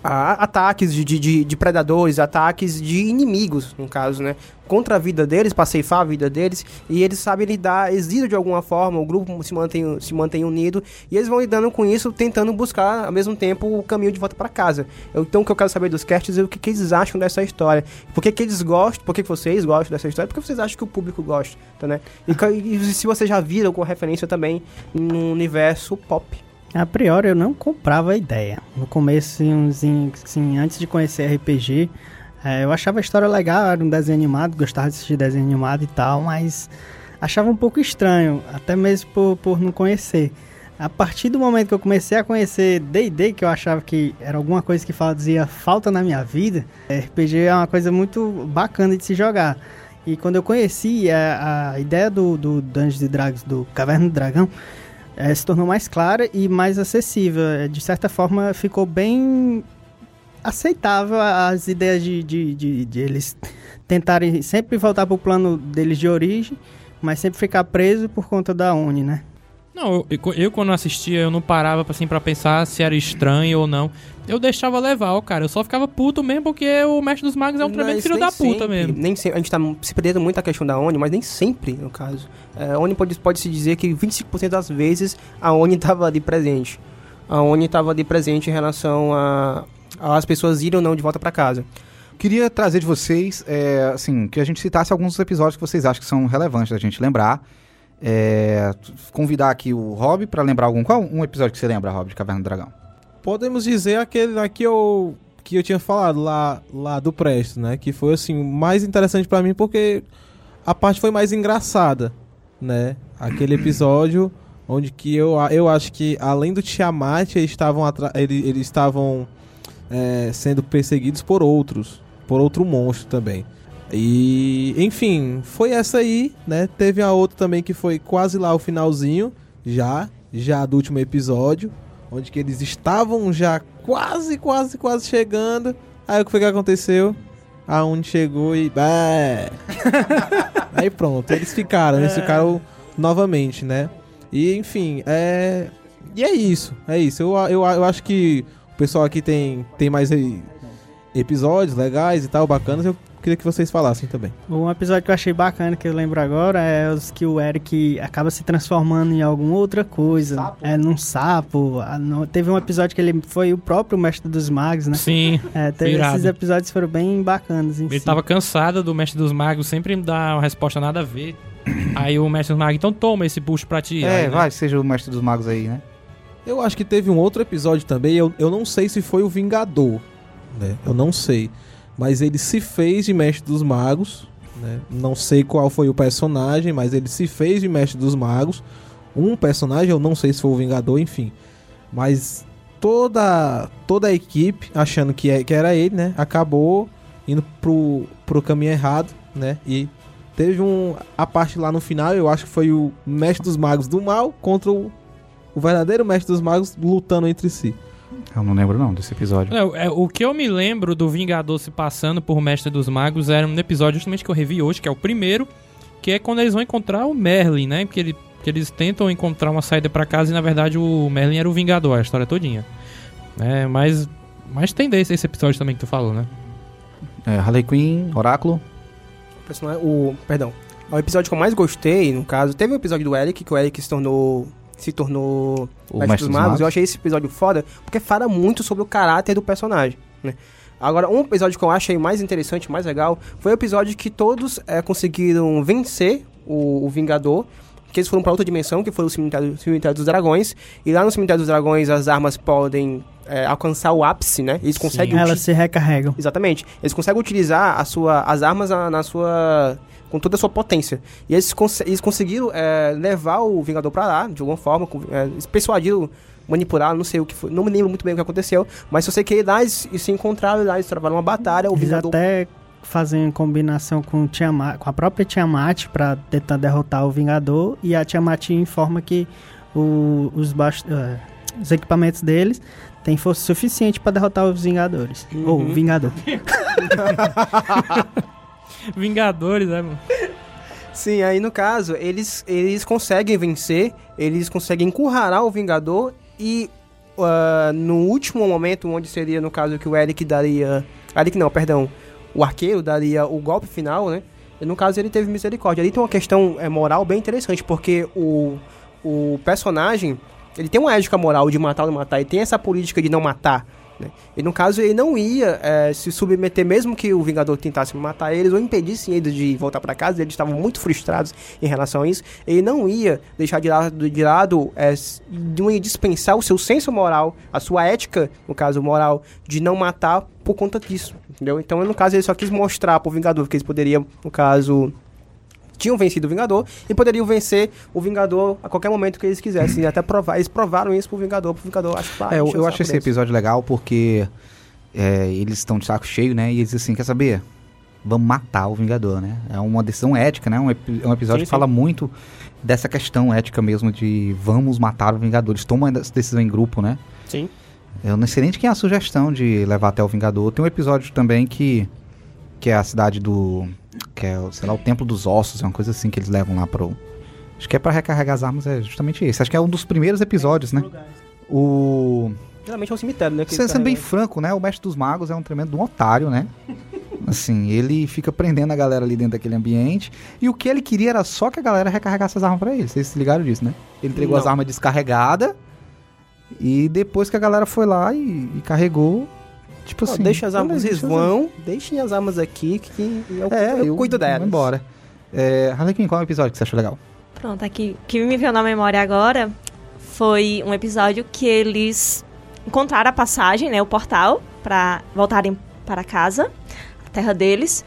a ataques de, de, de, predadores, ataques de inimigos, no caso, né? Contra a vida deles, para ceifar a vida deles, e eles sabem lidar, lidam de alguma forma, o grupo se mantém, se mantém unido, e eles vão lidando com isso, tentando buscar, ao mesmo tempo, o caminho de volta para casa. Então, o que eu quero saber dos casts é o que, que eles acham dessa história. Por que, que eles gostam, por que, que vocês gostam dessa história, por que vocês acham que o público gosta, tá, né? E, e se vocês já viram com referência também no universo pop. A priori eu não comprava a ideia. No começo, assim, antes de conhecer RPG, eh, eu achava a história legal, era um desenho animado, gostava de assistir desenho animado e tal, mas achava um pouco estranho, até mesmo por, por não conhecer. A partir do momento que eu comecei a conhecer D&D, que eu achava que era alguma coisa que fazia falta na minha vida, RPG é uma coisa muito bacana de se jogar. E quando eu conheci a, a ideia do, do Dungeons Dragons, do Caverna do Dragão, eh, se tornou mais clara e mais acessível. Eh, De certa forma, ficou bem aceitável as ideias de, de, de, de eles tentarem sempre voltar para o plano deles de origem, mas sempre ficar preso por conta da Uni, né? Não, eu, eu quando assistia, eu não parava assim pra pensar se era estranho ou não. Eu deixava levar, ó, cara. Eu só ficava puto mesmo porque o Mestre dos Magos é um tremendo Mas filho da puta sempre- mesmo. Nem sempre, a gente tá se perdendo muito a questão da ONI, mas nem sempre, no caso. É, a ONI pode, pode se dizer que 25% das vezes a ONI estava ali presente. A ONI estava ali presente em relação a, a as pessoas irem ou não de volta para casa. Queria trazer de vocês, é, assim, que a gente citasse alguns dos episódios que vocês acham que são relevantes da gente lembrar. É, convidar aqui o Rob pra lembrar algum. Qual um episódio que você lembra, Rob, de Caverna do Dragão? Podemos dizer aquele lá que eu, que eu tinha falado lá, lá do Presto, né? Que foi, assim, o mais interessante pra mim porque a parte foi mais engraçada, né? Aquele episódio onde que eu, eu acho que, além do Tiamat, eles estavam, atra- ele- eles estavam é, sendo perseguidos por outros, por outro monstro também. E, enfim, foi essa aí, né? Teve a outra também que foi quase lá o finalzinho, já, já do último episódio, onde que eles estavam já quase, quase, quase chegando. Aí o que foi que aconteceu? A Uni chegou e. Bé! aí pronto, eles ficaram, eles ficaram novamente, né? E enfim, é. E é isso, é isso. Eu, eu, eu acho que o pessoal aqui tem, tem mais aí episódios legais e tal, bacanas. Eu queria que vocês falassem também. Um episódio que eu achei bacana, que eu lembro agora, é os que o Eric acaba se transformando em alguma outra coisa. É, num sapo. Ah, não- Teve um episódio que ele foi o próprio mestre dos magos, né? Sim. É, teve- esses episódios foram bem bacanas em Ele si. tava cansado do Mestre dos Magos sempre me dar uma resposta nada a ver. Aí o Mestre dos Magos, então toma esse puxo pra ti. É, Aí, né? vai, seja o Mestre dos Magos aí, né? Eu acho que teve um outro episódio também, eu, eu não sei se foi o Vingador, né? Eu não sei. Mas ele se fez de Mestre dos Magos, né? Não sei qual foi o personagem, mas ele se fez de Mestre dos Magos. Um personagem, eu não sei se foi o Vingador, enfim. Mas toda, toda a equipe, achando que, é, que era ele, né? Acabou indo pro, pro caminho errado, né? E teve um, a parte lá no final, eu acho que foi o Mestre dos Magos do Mal contra o o verdadeiro mestre dos magos lutando entre si. Eu não lembro não desse episódio. É, é, o que eu me lembro do Vingador se passando por Mestre dos Magos era um episódio justamente que eu revi hoje, que é o primeiro, que é quando eles vão encontrar o Merlin, né? Porque ele, que eles tentam encontrar uma saída pra casa e na verdade o Merlin era o Vingador, a história todinha. É, mas, mas tem desse esse episódio também que tu falou, né? É, Harley Quinn, Oráculo. O o, perdão. O episódio que eu mais gostei, no caso, teve um episódio do Eric, que o Eric se tornou. Se tornou O Mestre, dos, Magos. Eu achei esse episódio foda, porque fala muito sobre o caráter do personagem, né? Agora, um episódio que eu achei mais interessante, mais legal, foi o episódio que todos eh, conseguiram vencer o, o Vingador, que eles foram para outra dimensão, que foi o cemitério, cemitério dos Dragões, e lá no cemitério dos Dragões as armas podem eh, alcançar o ápice, né? Eles conseguem Elas se recarregam. Exatamente. Eles conseguem utilizar a sua, as armas na, na sua. Com toda a sua potência. E eles, cons- eles conseguiram é, levar o Vingador pra lá, de alguma forma. com- é, eles persuadiram, manipularam, não sei o que foi. Não me lembro muito bem o que aconteceu. Mas eu sei que lá eles, eles se encontraram, lá eles travaram uma batalha. O Eles Vingador. até fazem combinação com, o Tiamat, com a própria Tiamat pra tentar derrotar o Vingador. E a Tiamat informa que o- os, eh, os equipamentos deles têm força suficiente pra derrotar os Vingadores. Uhum. Ou o Vingador. Vingadores, né, mano? Sim, aí no caso, eles, eles conseguem vencer, eles conseguem encurralar o Vingador e ah, no último momento, onde seria no caso que o Eric daria. Eric não, perdão. O arqueiro daria o golpe final, né? E no caso ele teve misericórdia. Ali tem uma questão é, moral bem interessante, porque o, o personagem ele tem uma ética moral de matar ou não matar, e tem essa política de não matar. Né? E no caso ele não ia é, se submeter, mesmo que o Vingador tentasse matar eles ou impedisse eles de voltar para casa, eles estavam muito frustrados em relação a isso. Ele não ia deixar de lado, de lado é, não ia dispensar o seu senso moral, a sua ética, no caso moral, de não matar por conta disso. Entendeu? Então, no caso, ele só quis mostrar pro Vingador que eles poderiam, no caso, tinham vencido o Vingador e poderiam vencer o Vingador a qualquer momento que eles quisessem. E até provar, eles provaram isso pro Vingador, pro Vingador, acho que É, eu, eu acho esse episódio legal porque é, eles estão de saco cheio, né? E eles assim, quer saber? Vamos matar o Vingador, né? É uma decisão ética, né? Um, epi- é um episódio Sim, que fala muito dessa questão ética mesmo de vamos matar o Vingador. Eles tomam essa decisão em grupo, né? Sim. Eu não sei nem de quem é a sugestão de levar até o Vingador. Tem um episódio também que que é a cidade do que é, sei lá, o Templo dos Ossos, é uma coisa assim que eles levam lá pro Acho que é pra recarregar as armas, é justamente esse. Acho que é um dos primeiros episódios, né? O Geralmente é um cemitério, né? Sendo, eles sendo bem franco, né? O mestre dos magos é um tremendo um otário, né? Assim, ele fica prendendo a galera ali dentro daquele ambiente. E o que ele queria era só que a galera recarregasse as armas pra ele. Vocês se ligaram disso, né? Ele entregou Não. as armas descarregadas. E depois que a galera foi lá e, e carregou. Tipo assim. deixa as armas, vocês vão, deixem as armas aqui que eu, É, eu, cuido delas. Vamos embora. É, Harlequin, qual é o episódio que você achou legal? Pronto, aqui. O que me veio na memória agora foi um episódio que eles encontraram a passagem, né? O portal, pra voltarem para casa, a terra deles.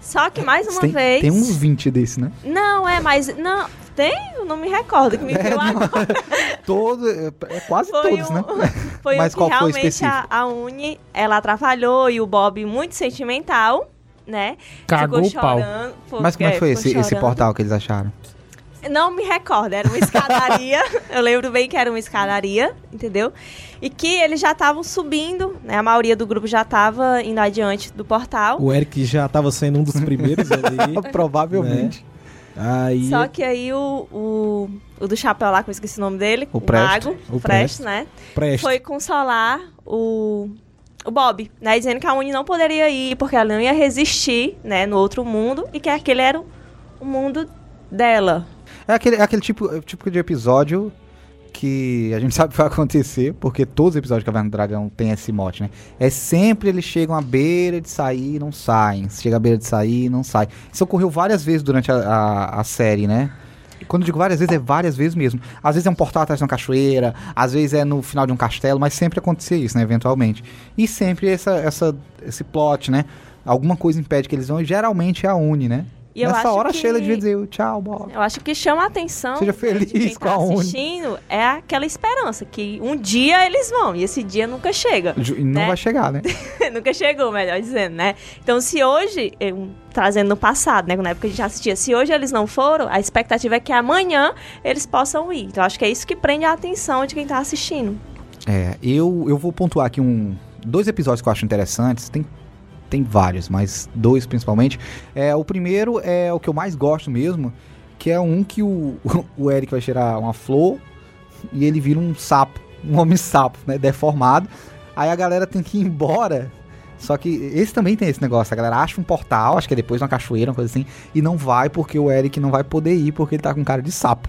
Só que mais uma tem, vez. tem uns 20 desse, né? Não, é, mas. Não, tem? Eu não me recordo que me É, veio não, agora. Todo, é, é quase Foi todos, um- né? Foi Mas o que qual foi realmente a, específico? a Uni, ela atrapalhou e o Bob muito sentimental, né? Cagou ficou o pau. chorando. Mas como é que foi esse, esse portal que eles acharam? Não me recordo, era uma escadaria. eu lembro bem que era uma escadaria, entendeu? E que eles já estavam subindo, né? A maioria do grupo já estava indo adiante do portal. O Eric já tava sendo um dos primeiros ali. Provavelmente. Aí. Só que aí o, o, o do chapéu lá, que eu esqueci o nome dele, O o, Presto. mago, O o Presto, né? Presta. Foi consolar o, o Bob, né? Dizendo que a Uni não poderia ir porque ela não ia resistir, né? No outro mundo e que aquele era o, o mundo dela. É aquele, é aquele tipo, é tipo de episódio que a gente sabe que vai acontecer, porque todos os episódios de Caverna do Dragão tem esse mote, né? É sempre eles chegam à beira de sair e não saem. Chega à beira de sair e não sai. Isso ocorreu várias vezes durante a, a, a série, né? Quando eu digo várias vezes, é várias vezes mesmo. Às vezes é um portal atrás de uma cachoeira, às vezes é no final de um castelo, mas sempre acontecia isso, né? Eventualmente. E sempre essa, essa, esse plot, né? Alguma coisa impede que eles vão, e geralmente é a Uni, né? E Nessa hora que- Sheila devia dizer tchau, Bob. Eu acho que chama a atenção Seja feliz de quem com tá Uni. assistindo é aquela esperança que um dia eles vão e esse dia nunca chega. Ju- não né? vai chegar, né? nunca chegou, melhor dizendo, né? Então, se hoje, eu- trazendo no passado, né? Na época a gente assistia, se hoje eles não foram, a expectativa é que amanhã eles possam ir. Então, acho que é isso que prende a atenção de quem tá assistindo. É, eu, eu vou pontuar aqui um, dois episódios que eu acho interessantes. Tem, tem vários, mas dois principalmente. É, o primeiro é o que eu mais gosto mesmo, que é um que o, o Eric vai cheirar uma flor e ele vira um sapo, um homem sapo, né? Deformado. Aí a galera tem que ir embora. Só que esse também tem esse negócio. A galera acha um portal, acho que é depois uma cachoeira, uma coisa assim, e não vai porque o Eric não vai poder ir porque ele tá com cara de sapo.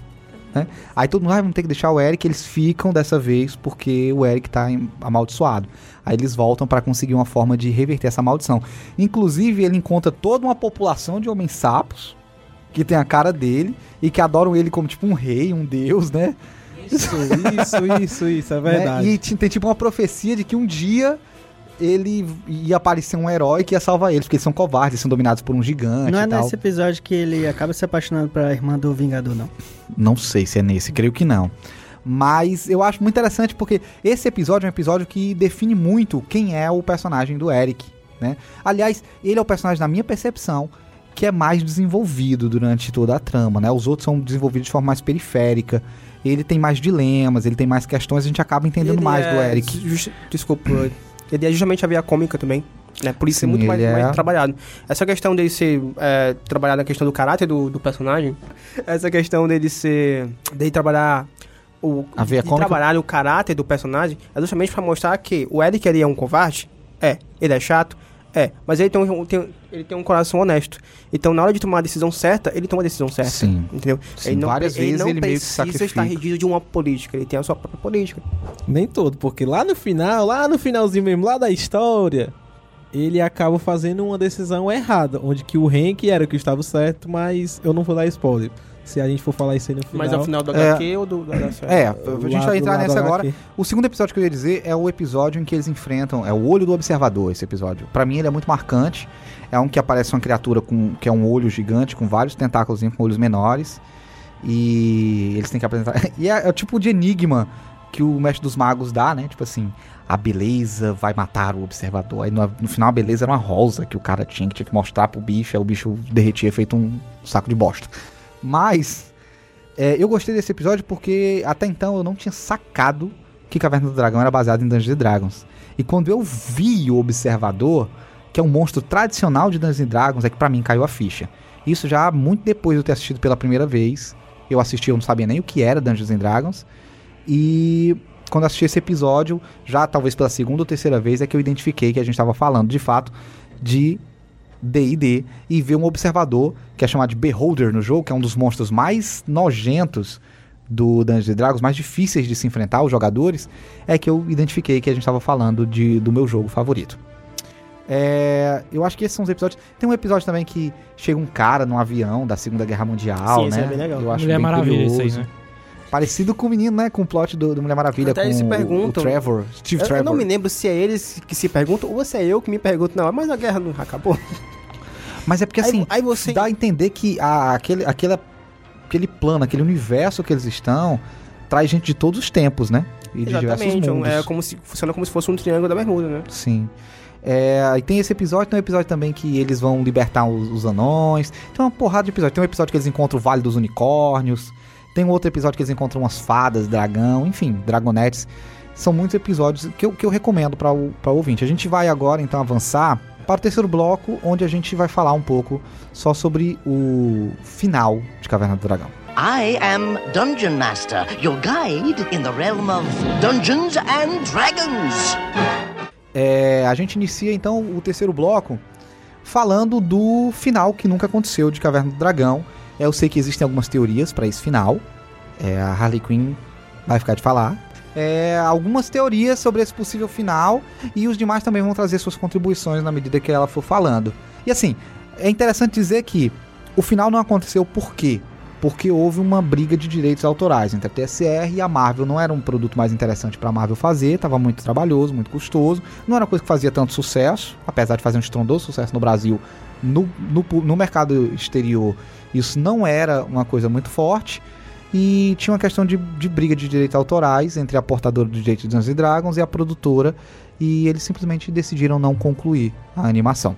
né? Aí todo mundo vai ter que deixar o Eric, eles ficam dessa vez porque o Eric tá amaldiçoado. Aí eles voltam pra conseguir uma forma de reverter essa maldição. Inclusive, ele encontra toda uma população de homens sapos que tem a cara dele e que adoram ele como tipo um rei, um deus, né? Isso, isso, isso, isso, é verdade. Né? E tem tipo uma profecia de que um dia ele ia aparecer um herói que ia salvar eles, porque eles são covardes, são dominados por um gigante Não é nesse episódio que ele acaba se apaixonando pela irmã do Vingador, não. Não sei se é nesse, creio que não. Mas eu acho muito interessante porque esse episódio é um episódio que define muito quem é o personagem do Eric, né? Aliás, ele é o personagem, na minha percepção, que é mais desenvolvido durante toda a trama, né? Os outros são desenvolvidos de forma mais periférica. Ele tem mais dilemas, ele tem mais questões, a gente acaba entendendo Ele mais é do Eric. just- desculpa. Ele é justamente a via cômica também. Né? Por isso Sim, é muito mais, é- mais trabalhado. Essa questão dele ser. É, trabalhar na questão do caráter do, do personagem. Essa questão dele ser. dele trabalhar. O, A veia de cômica? trabalhar o caráter do personagem é justamente pra mostrar que o Eric ele é um covarde. É. Ele é chato. É. Mas ele tem um, tem, ele tem um coração honesto. Então, na hora de tomar a decisão certa, ele toma a decisão certa. Sim. Entendeu? Sim, várias ele vezes não ele meio que precisa estar regido de uma política. Ele tem a sua própria política. Nem todo, porque lá no final, lá no finalzinho mesmo, lá da história, ele acaba fazendo uma decisão errada, onde que o Hank era o que estava certo, mas eu não vou dar spoiler. Se a gente for falar isso aí no final. Mas é o final do É. HQ ou do, da série? É, a gente vai do entrar nessa agora. HQ. O segundo episódio que eu ia dizer é o episódio em que eles enfrentam. É o olho do observador, esse episódio. Pra mim, ele é muito marcante. É um que aparece uma criatura com que é um olho gigante, com vários tentáculos com olhos menores. E eles têm que apresentar. E é, é o tipo de enigma que o mestre dos magos dá, né? Tipo assim, a beleza vai matar o observador. Aí no, no final a beleza era uma rosa que o cara tinha que, tinha que mostrar pro bicho. Aí o bicho derretia feito um saco de bosta. Mas é, eu gostei desse episódio porque até então eu não tinha sacado que Caverna do Dragão era baseado em Dungeons Dragons. E quando eu vi o Observador, que é um monstro tradicional de Dungeons Dragons, é que pra mim caiu a ficha. Isso já muito depois de eu ter assistido pela primeira vez. Eu assisti, eu não sabia nem o que era Dungeons Dragons. E quando assisti esse episódio, já talvez pela segunda ou terceira vez, é que eu identifiquei que a gente estava falando, de fato, de D&D e ver um observador, que é chamado de Beholder no jogo, que é um dos monstros mais nojentos do Dungeons and Dragons, mais difíceis de se enfrentar, os jogadores, é que eu identifiquei que a gente estava falando de, do meu jogo favorito. É, eu acho que esses são os episódios. Tem um episódio também que chega um cara num avião da Segunda Guerra Mundial, Sim, esse né? é bem legal. Eu acho Mulher bem Maravilha, isso aí, curioso. né? Parecido com o menino, né? Com o plot do, do Mulher Maravilha, Até com se o- perguntam- o Trevor, Steve Eu, eu Trevor. não me lembro se é eles que se perguntam ou se é eu que me pergunto. Não, mas a guerra não acabou. Mas é porque Aí- assim, aí você- dá a entender que a- aquele, aquele, aquele plano, aquele universo que eles estão, traz gente de todos os tempos, né? E de diversos Exatamente. mundos. É como se, funciona como se fosse um triângulo da bermuda, né? Sim. É, e tem esse episódio, tem um episódio também que eles vão libertar os, os anões. Tem uma porrada de episódio. Tem um episódio que eles encontram o Vale dos Unicórnios. Tem um outro episódio que eles encontram umas fadas, dragão, enfim, dragonetes. São muitos episódios que eu, que eu recomendo para o ouvinte. A gente vai agora então avançar para o terceiro bloco, onde a gente vai falar um pouco só sobre o final de Caverna do Dragão. I am Dungeon Master, your guide in the realm of Dungeons and Dragons. É, a gente inicia então o terceiro bloco falando do final que nunca aconteceu de Caverna do Dragão. É, Eu sei que existem algumas teorias para esse final. É, a Harley Quinn vai ficar de falar. É, algumas teorias sobre esse possível final e os demais também vão trazer suas contribuições na medida que ela for falando. E assim, é interessante dizer que o final não aconteceu por quê? Porque houve uma briga de direitos autorais entre a TSR e a Marvel. Não era um produto mais interessante para a Marvel fazer, estava muito trabalhoso, muito custoso. Não era uma coisa que fazia tanto sucesso, apesar de fazer um estrondoso sucesso no Brasil. No, no, no mercado exterior, isso não era uma coisa muito forte. E tinha uma questão de, de briga de direitos autorais entre a portadora do direito de Dungeons Dragons e a produtora. E eles simplesmente decidiram não concluir a animação.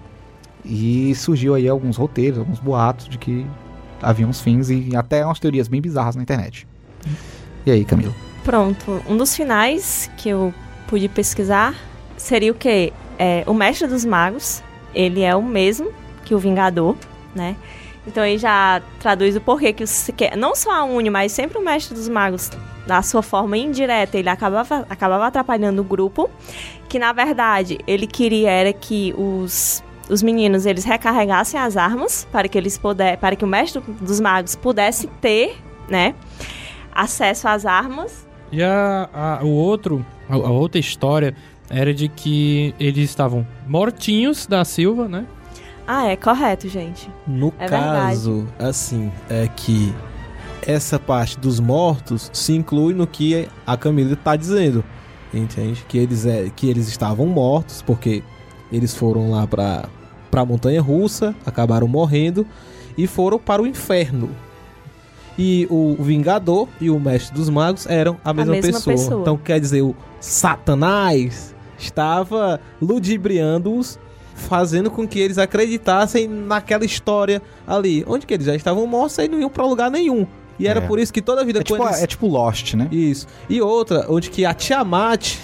E surgiu aí alguns roteiros, alguns boatos de que havia uns fins e até umas teorias bem bizarras na internet. E aí, Camila? Pronto, um dos finais que eu pude pesquisar seria o quê? É, o Mestre dos Magos, ele é o mesmo que o Vingador, né? Então aí já traduz o porquê que, os, que não só a Uni, mas sempre o Mestre dos Magos, da sua forma indireta, ele acabava, acabava atrapalhando o grupo, que na verdade ele queria era que os os meninos eles recarregassem as armas para que eles puder, para que o mestre dos magos pudesse ter, né, acesso às armas E a, a- o outro, a, a outra história era de que eles estavam mortinhos da Silva, né? Ah, é correto, gente. No É caso, assim, é que essa parte dos mortos se inclui no que a Camila tá dizendo. Entende? Que eles, é, que eles estavam mortos porque eles foram lá pra, pra montanha russa, acabaram morrendo e foram para o inferno. E o Vingador e o Mestre dos Magos eram a mesma, mesma pessoa. pessoa. Então quer dizer, o Satanás estava ludibriando-os, fazendo com que eles acreditassem naquela história ali. Onde que eles já estavam mortos e não iam pra lugar nenhum. E era É. por isso que toda a vida É tipo, eles... é tipo Lost, né? Isso. E outra, onde que a Tiamat,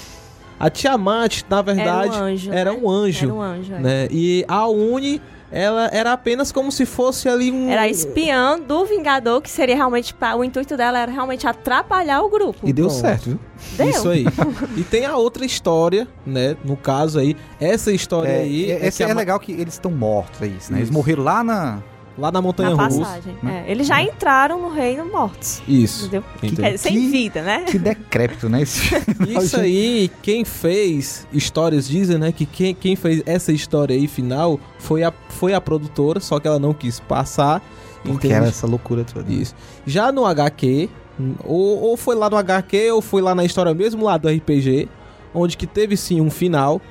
a Tiamat, na verdade, era um anjo. era né? um anjo, Era um anjo. é. né? E a Uni, ela era apenas como se fosse ali um Era a espiã do Vingador, que seria realmente. O intuito dela era realmente atrapalhar o grupo. E deu Pronto. certo, viu? Deu. Isso aí. e tem a outra história, né? No caso aí, essa história É, aí é, é, é ma- legal que eles estão mortos, é isso, né? Eles Isso. morreram lá na. Lá na montanha Na russa. passagem. É, eles já entraram no reino mortos. Isso. Entendeu? Entendeu? É, sem Que- vida, né? Que decrépito, né? Esse... Isso aí, quem fez, histórias dizem, né, que quem, quem fez essa história aí final foi a, foi a produtora, só que ela não quis passar. Porque Entende? era essa loucura toda. Isso. Já no HQ, ou, ou foi lá no HQ, ou foi lá na história mesmo lá do RPG, onde que teve sim um final,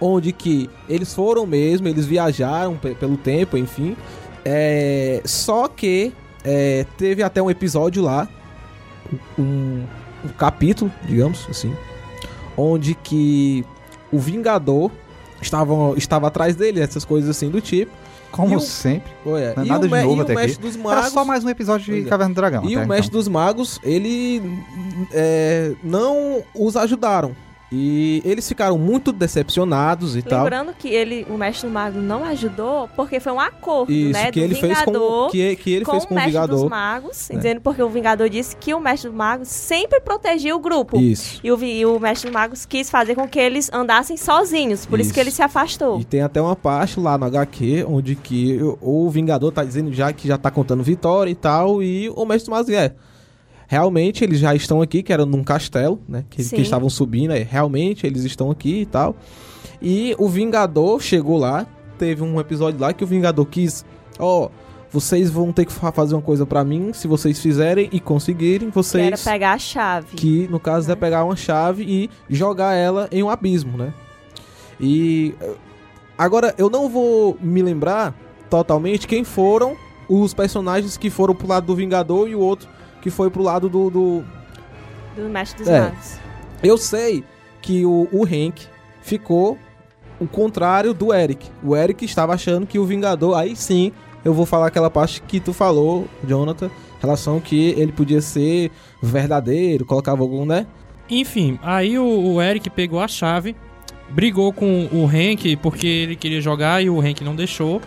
onde que eles foram mesmo, eles viajaram pe- pelo tempo, enfim. É, só que é, teve até um episódio lá, um, um capítulo, digamos assim, onde que o Vingador estava, estava atrás dele, essas coisas assim do tipo. Como o- sempre. Ué, Não é nada o de novo e o até aqui. Mestre dos Magos, Era só mais um episódio de é. Caverna do Dragão. E o Mestre Então, dos Magos, ele é, não os ajudaram. E eles ficaram muito decepcionados e tal. Lembrando que ele, o mestre do mago não ajudou porque foi um acordo, Isso, né? que do ele fez com Vingador que, que ele com fez o com o mestre dos Vingador. magos, né? dizendo porque o Vingador disse que o mestre dos magos sempre protegia o grupo. Isso. E o, e o mestre dos magos quis fazer com que eles andassem sozinhos, por isso, Isso. que ele se afastou. E tem até uma parte lá no HQ onde que o, o Vingador tá dizendo já que já tá contando vitória e tal. E o Mestre dos Magos é. Realmente eles já estão aqui, que era num castelo, né? Que, que estavam subindo. é, realmente eles estão aqui e tal. E o Vingador chegou lá. Teve um episódio lá que o Vingador quis. Ó, vocês vão ter que fa- fazer uma coisa pra mim. Se vocês fizerem e conseguirem, Que vocês. era pegar a chave. Que no caso é pegar uma chave e jogar ela em um abismo, né? E agora eu não vou me lembrar totalmente quem foram os personagens que foram pro lado do Vingador e o outro que foi pro lado do. do... Do mestre dos É. magos. Eu sei que o, o Hank ficou o contrário do Eric. O Eric estava achando que o Vingador, aí sim, eu vou falar aquela parte que tu falou, Jonathan, em relação que ele podia ser verdadeiro, colocava algum, né? Enfim, aí o, o Eric pegou a chave, brigou com o Hank porque ele queria jogar e o Hank não deixou.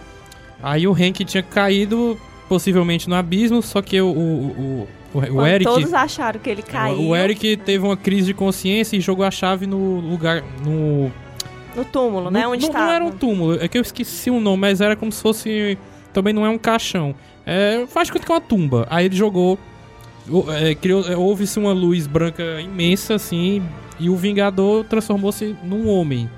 Aí o Hank tinha caído possivelmente no abismo, só que o, o, o, o, o Eric. todos acharam que ele caiu O Eric teve uma crise de consciência e jogou a chave no lugar. No, no túmulo, né? no- Onde não, estava. não era um túmulo, é que eu esqueci o nome, mas era como se fosse. Também não é um caixão. É, faz conta que é uma tumba. Aí ele jogou. é, criou, é, houve-se uma luz branca imensa, assim, e o Vingador transformou-se num homem.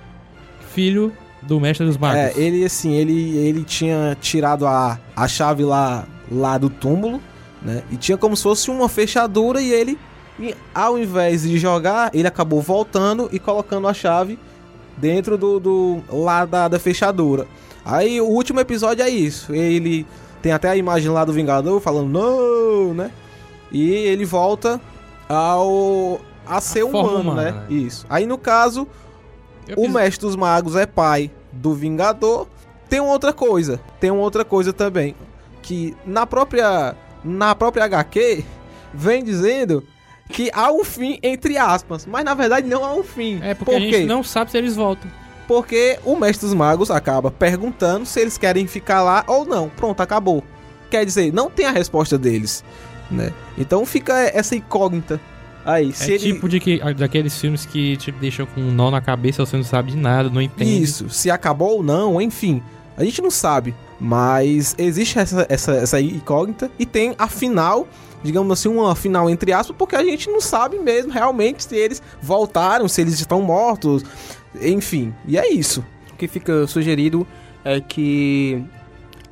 Filho do Mestre dos Magos. É, ele assim, ele, ele tinha tirado a, a chave lá, lá do túmulo, né? E tinha como se fosse uma fechadura e ele, e ao invés de jogar, ele acabou voltando e colocando a chave dentro do, do lá da, da fechadura. Aí o último episódio é isso. Ele tem até a imagem lá do Vingador falando não, né? E ele volta ao a ser forma humano, humana, né? né? Isso. Aí no caso, Eu o fiz- Mestre dos Magos é pai do Vingador. Tem uma outra coisa. Tem uma outra coisa também. Que na própria. Na própria HQ vem dizendo que há um fim, entre aspas. Mas na verdade não há um fim. É, porque Por a gente não sabe se eles voltam. Porque o Mestre dos Magos acaba perguntando se eles querem ficar lá ou não. Pronto, acabou. Quer dizer, não tem a resposta deles. Né? Então fica essa incógnita. Aí, é ele... tipo de que, daqueles filmes que te deixam com um nó na cabeça, você não sabe de nada, não entende. Isso, se acabou ou não, enfim. A gente não sabe. Mas existe essa, essa, essa incógnita e tem a final, digamos assim, uma final entre aspas, porque a gente não sabe mesmo realmente se eles voltaram, se eles estão mortos, enfim. E é isso. O que fica sugerido é que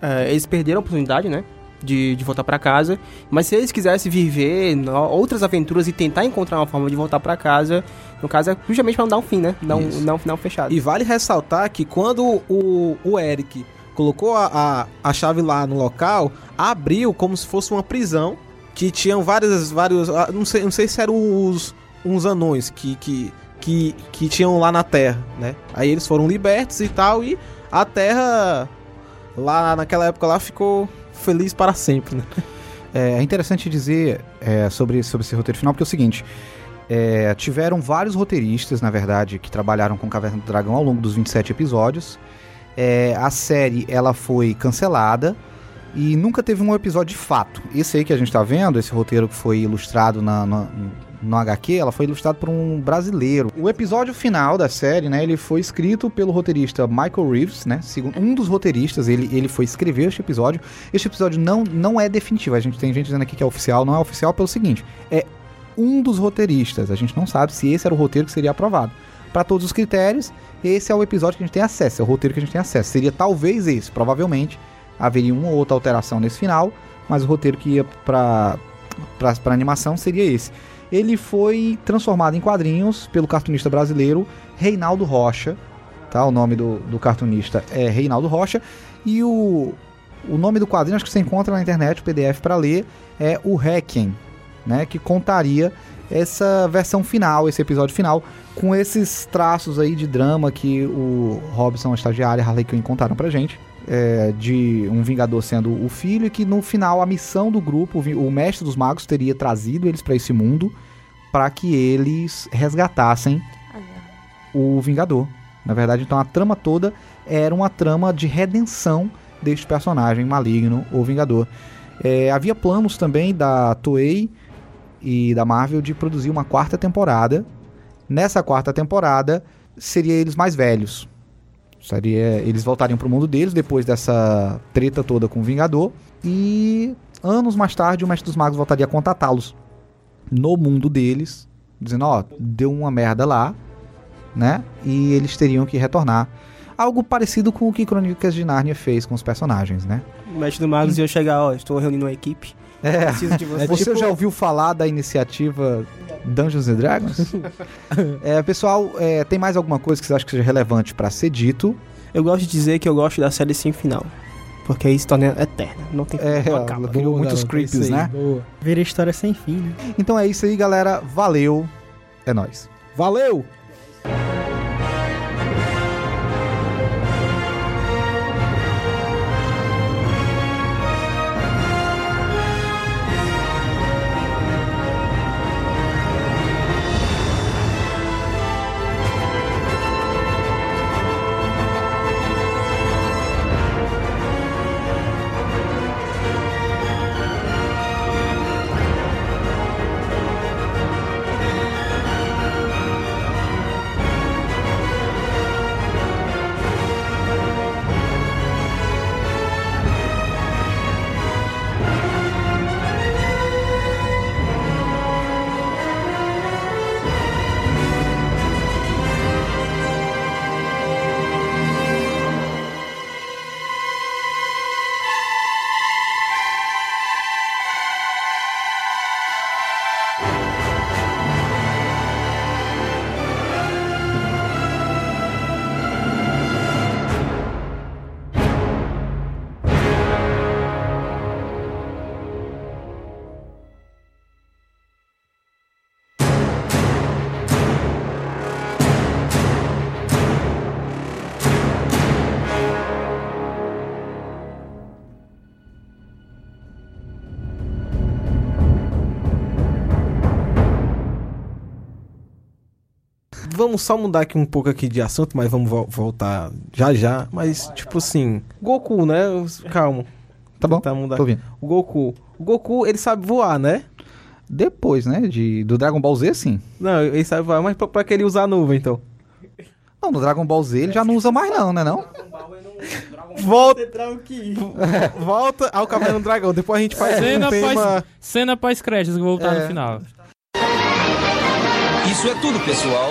é, eles perderam a oportunidade, né? De, de voltar pra casa. Mas se eles quisessem viver outras aventuras e tentar encontrar uma forma de voltar pra casa, no caso é justamente pra não dar um fim, né? Dar um, dar um final fechado. E vale ressaltar que quando o, o Eric colocou a, a, a chave lá no local, abriu como se fosse uma prisão que tinham várias, vários, ah, não sei, não sei se eram os, uns anões que, que, que, que tinham lá na Terra, né? Aí eles foram libertos e tal e a Terra lá naquela época lá ficou feliz para sempre, né? É interessante dizer é, sobre, sobre esse roteiro final, porque é o seguinte: é, tiveram vários roteiristas, na verdade, que trabalharam com Caverna do Dragão ao longo dos 27 episódios. É, a série ela foi cancelada e nunca teve um episódio de fato. Esse aí que a gente tá vendo, esse roteiro que foi ilustrado na, na- no HQ, ela foi ilustrado por um brasileiro. O episódio final da série, né, ele foi escrito pelo roteirista Michael Reeves, né, segundo um dos roteiristas, ele, ele foi escrever este episódio. Este episódio não, não é definitivo, a gente tem gente dizendo aqui que é oficial, não é oficial pelo seguinte, é um dos roteiristas, a gente não sabe se esse era o roteiro que seria aprovado. Para todos os critérios, esse é o episódio que a gente tem acesso, é o roteiro que a gente tem acesso. Seria talvez esse, provavelmente haveria uma ou outra alteração nesse final, mas o roteiro que ia pra, pra animação seria esse. Ele foi transformado em quadrinhos pelo cartunista brasileiro Reinaldo Rocha, tá? O nome do, do cartunista é Reinaldo Rocha, e o, o nome do quadrinho, acho que você encontra na internet, o PDF para ler, é o Requiem, né? Que contaria essa versão final, esse episódio final, com esses traços aí de drama que o Robson, a estagiária e Harley Quinn contaram pra gente. é, de um Vingador sendo o filho, e que no final a missão do grupo, o mestre dos magos, teria trazido eles pra esse mundo para que eles resgatassem o Vingador. Na verdade, então a trama toda era uma trama de redenção deste personagem maligno, o Vingador. É, havia planos também da Toei e da Marvel de produzir uma quarta temporada. Nessa quarta temporada, seria eles mais velhos. Seria, eles voltariam pro mundo deles depois dessa treta toda com o Vingador. E anos mais tarde, o Mestre dos Magos voltaria a contatá-los no mundo deles, dizendo: Ó, deu uma merda lá, né? E eles teriam que retornar. Algo parecido com o que Crônicas de Nárnia fez com os personagens, né? O mestre do Magos ia chegar, ó, estou reunindo uma equipe. É. Preciso de você. Você tipo- já ouviu falar da iniciativa Dungeons and Dragons? é, pessoal, é, tem mais alguma coisa que você acha que seja relevante pra ser dito? Eu gosto de dizer que eu gosto da série sem final. Porque aí se torna eterna. Não tem É, não ela acaba. criou Boa, muitos creeps, né? boa. Vira história sem fim, né? Então é isso aí, galera. Valeu. É nóis. Valeu! Vamos só mudar aqui um pouco aqui de assunto, mas vamos vol- voltar já já. Mas, tipo assim, Goku, né? Calma. Tá bom? Mudar. Tô ouvindo. O Goku. O Goku, ele sabe voar, né? Depois, né? De, do Dragon Ball Z, sim. Não, ele sabe voar, mas pra, pra que ele usar a nuvem, então? Não, no Dragon Ball Z ele já não usa mais, não, né? Não? Volta, volta ao Caverna do Dragão. Depois a gente faz Cena um tema... pós, cena pós créditos que vou voltar É. no final. Isso é tudo, pessoal.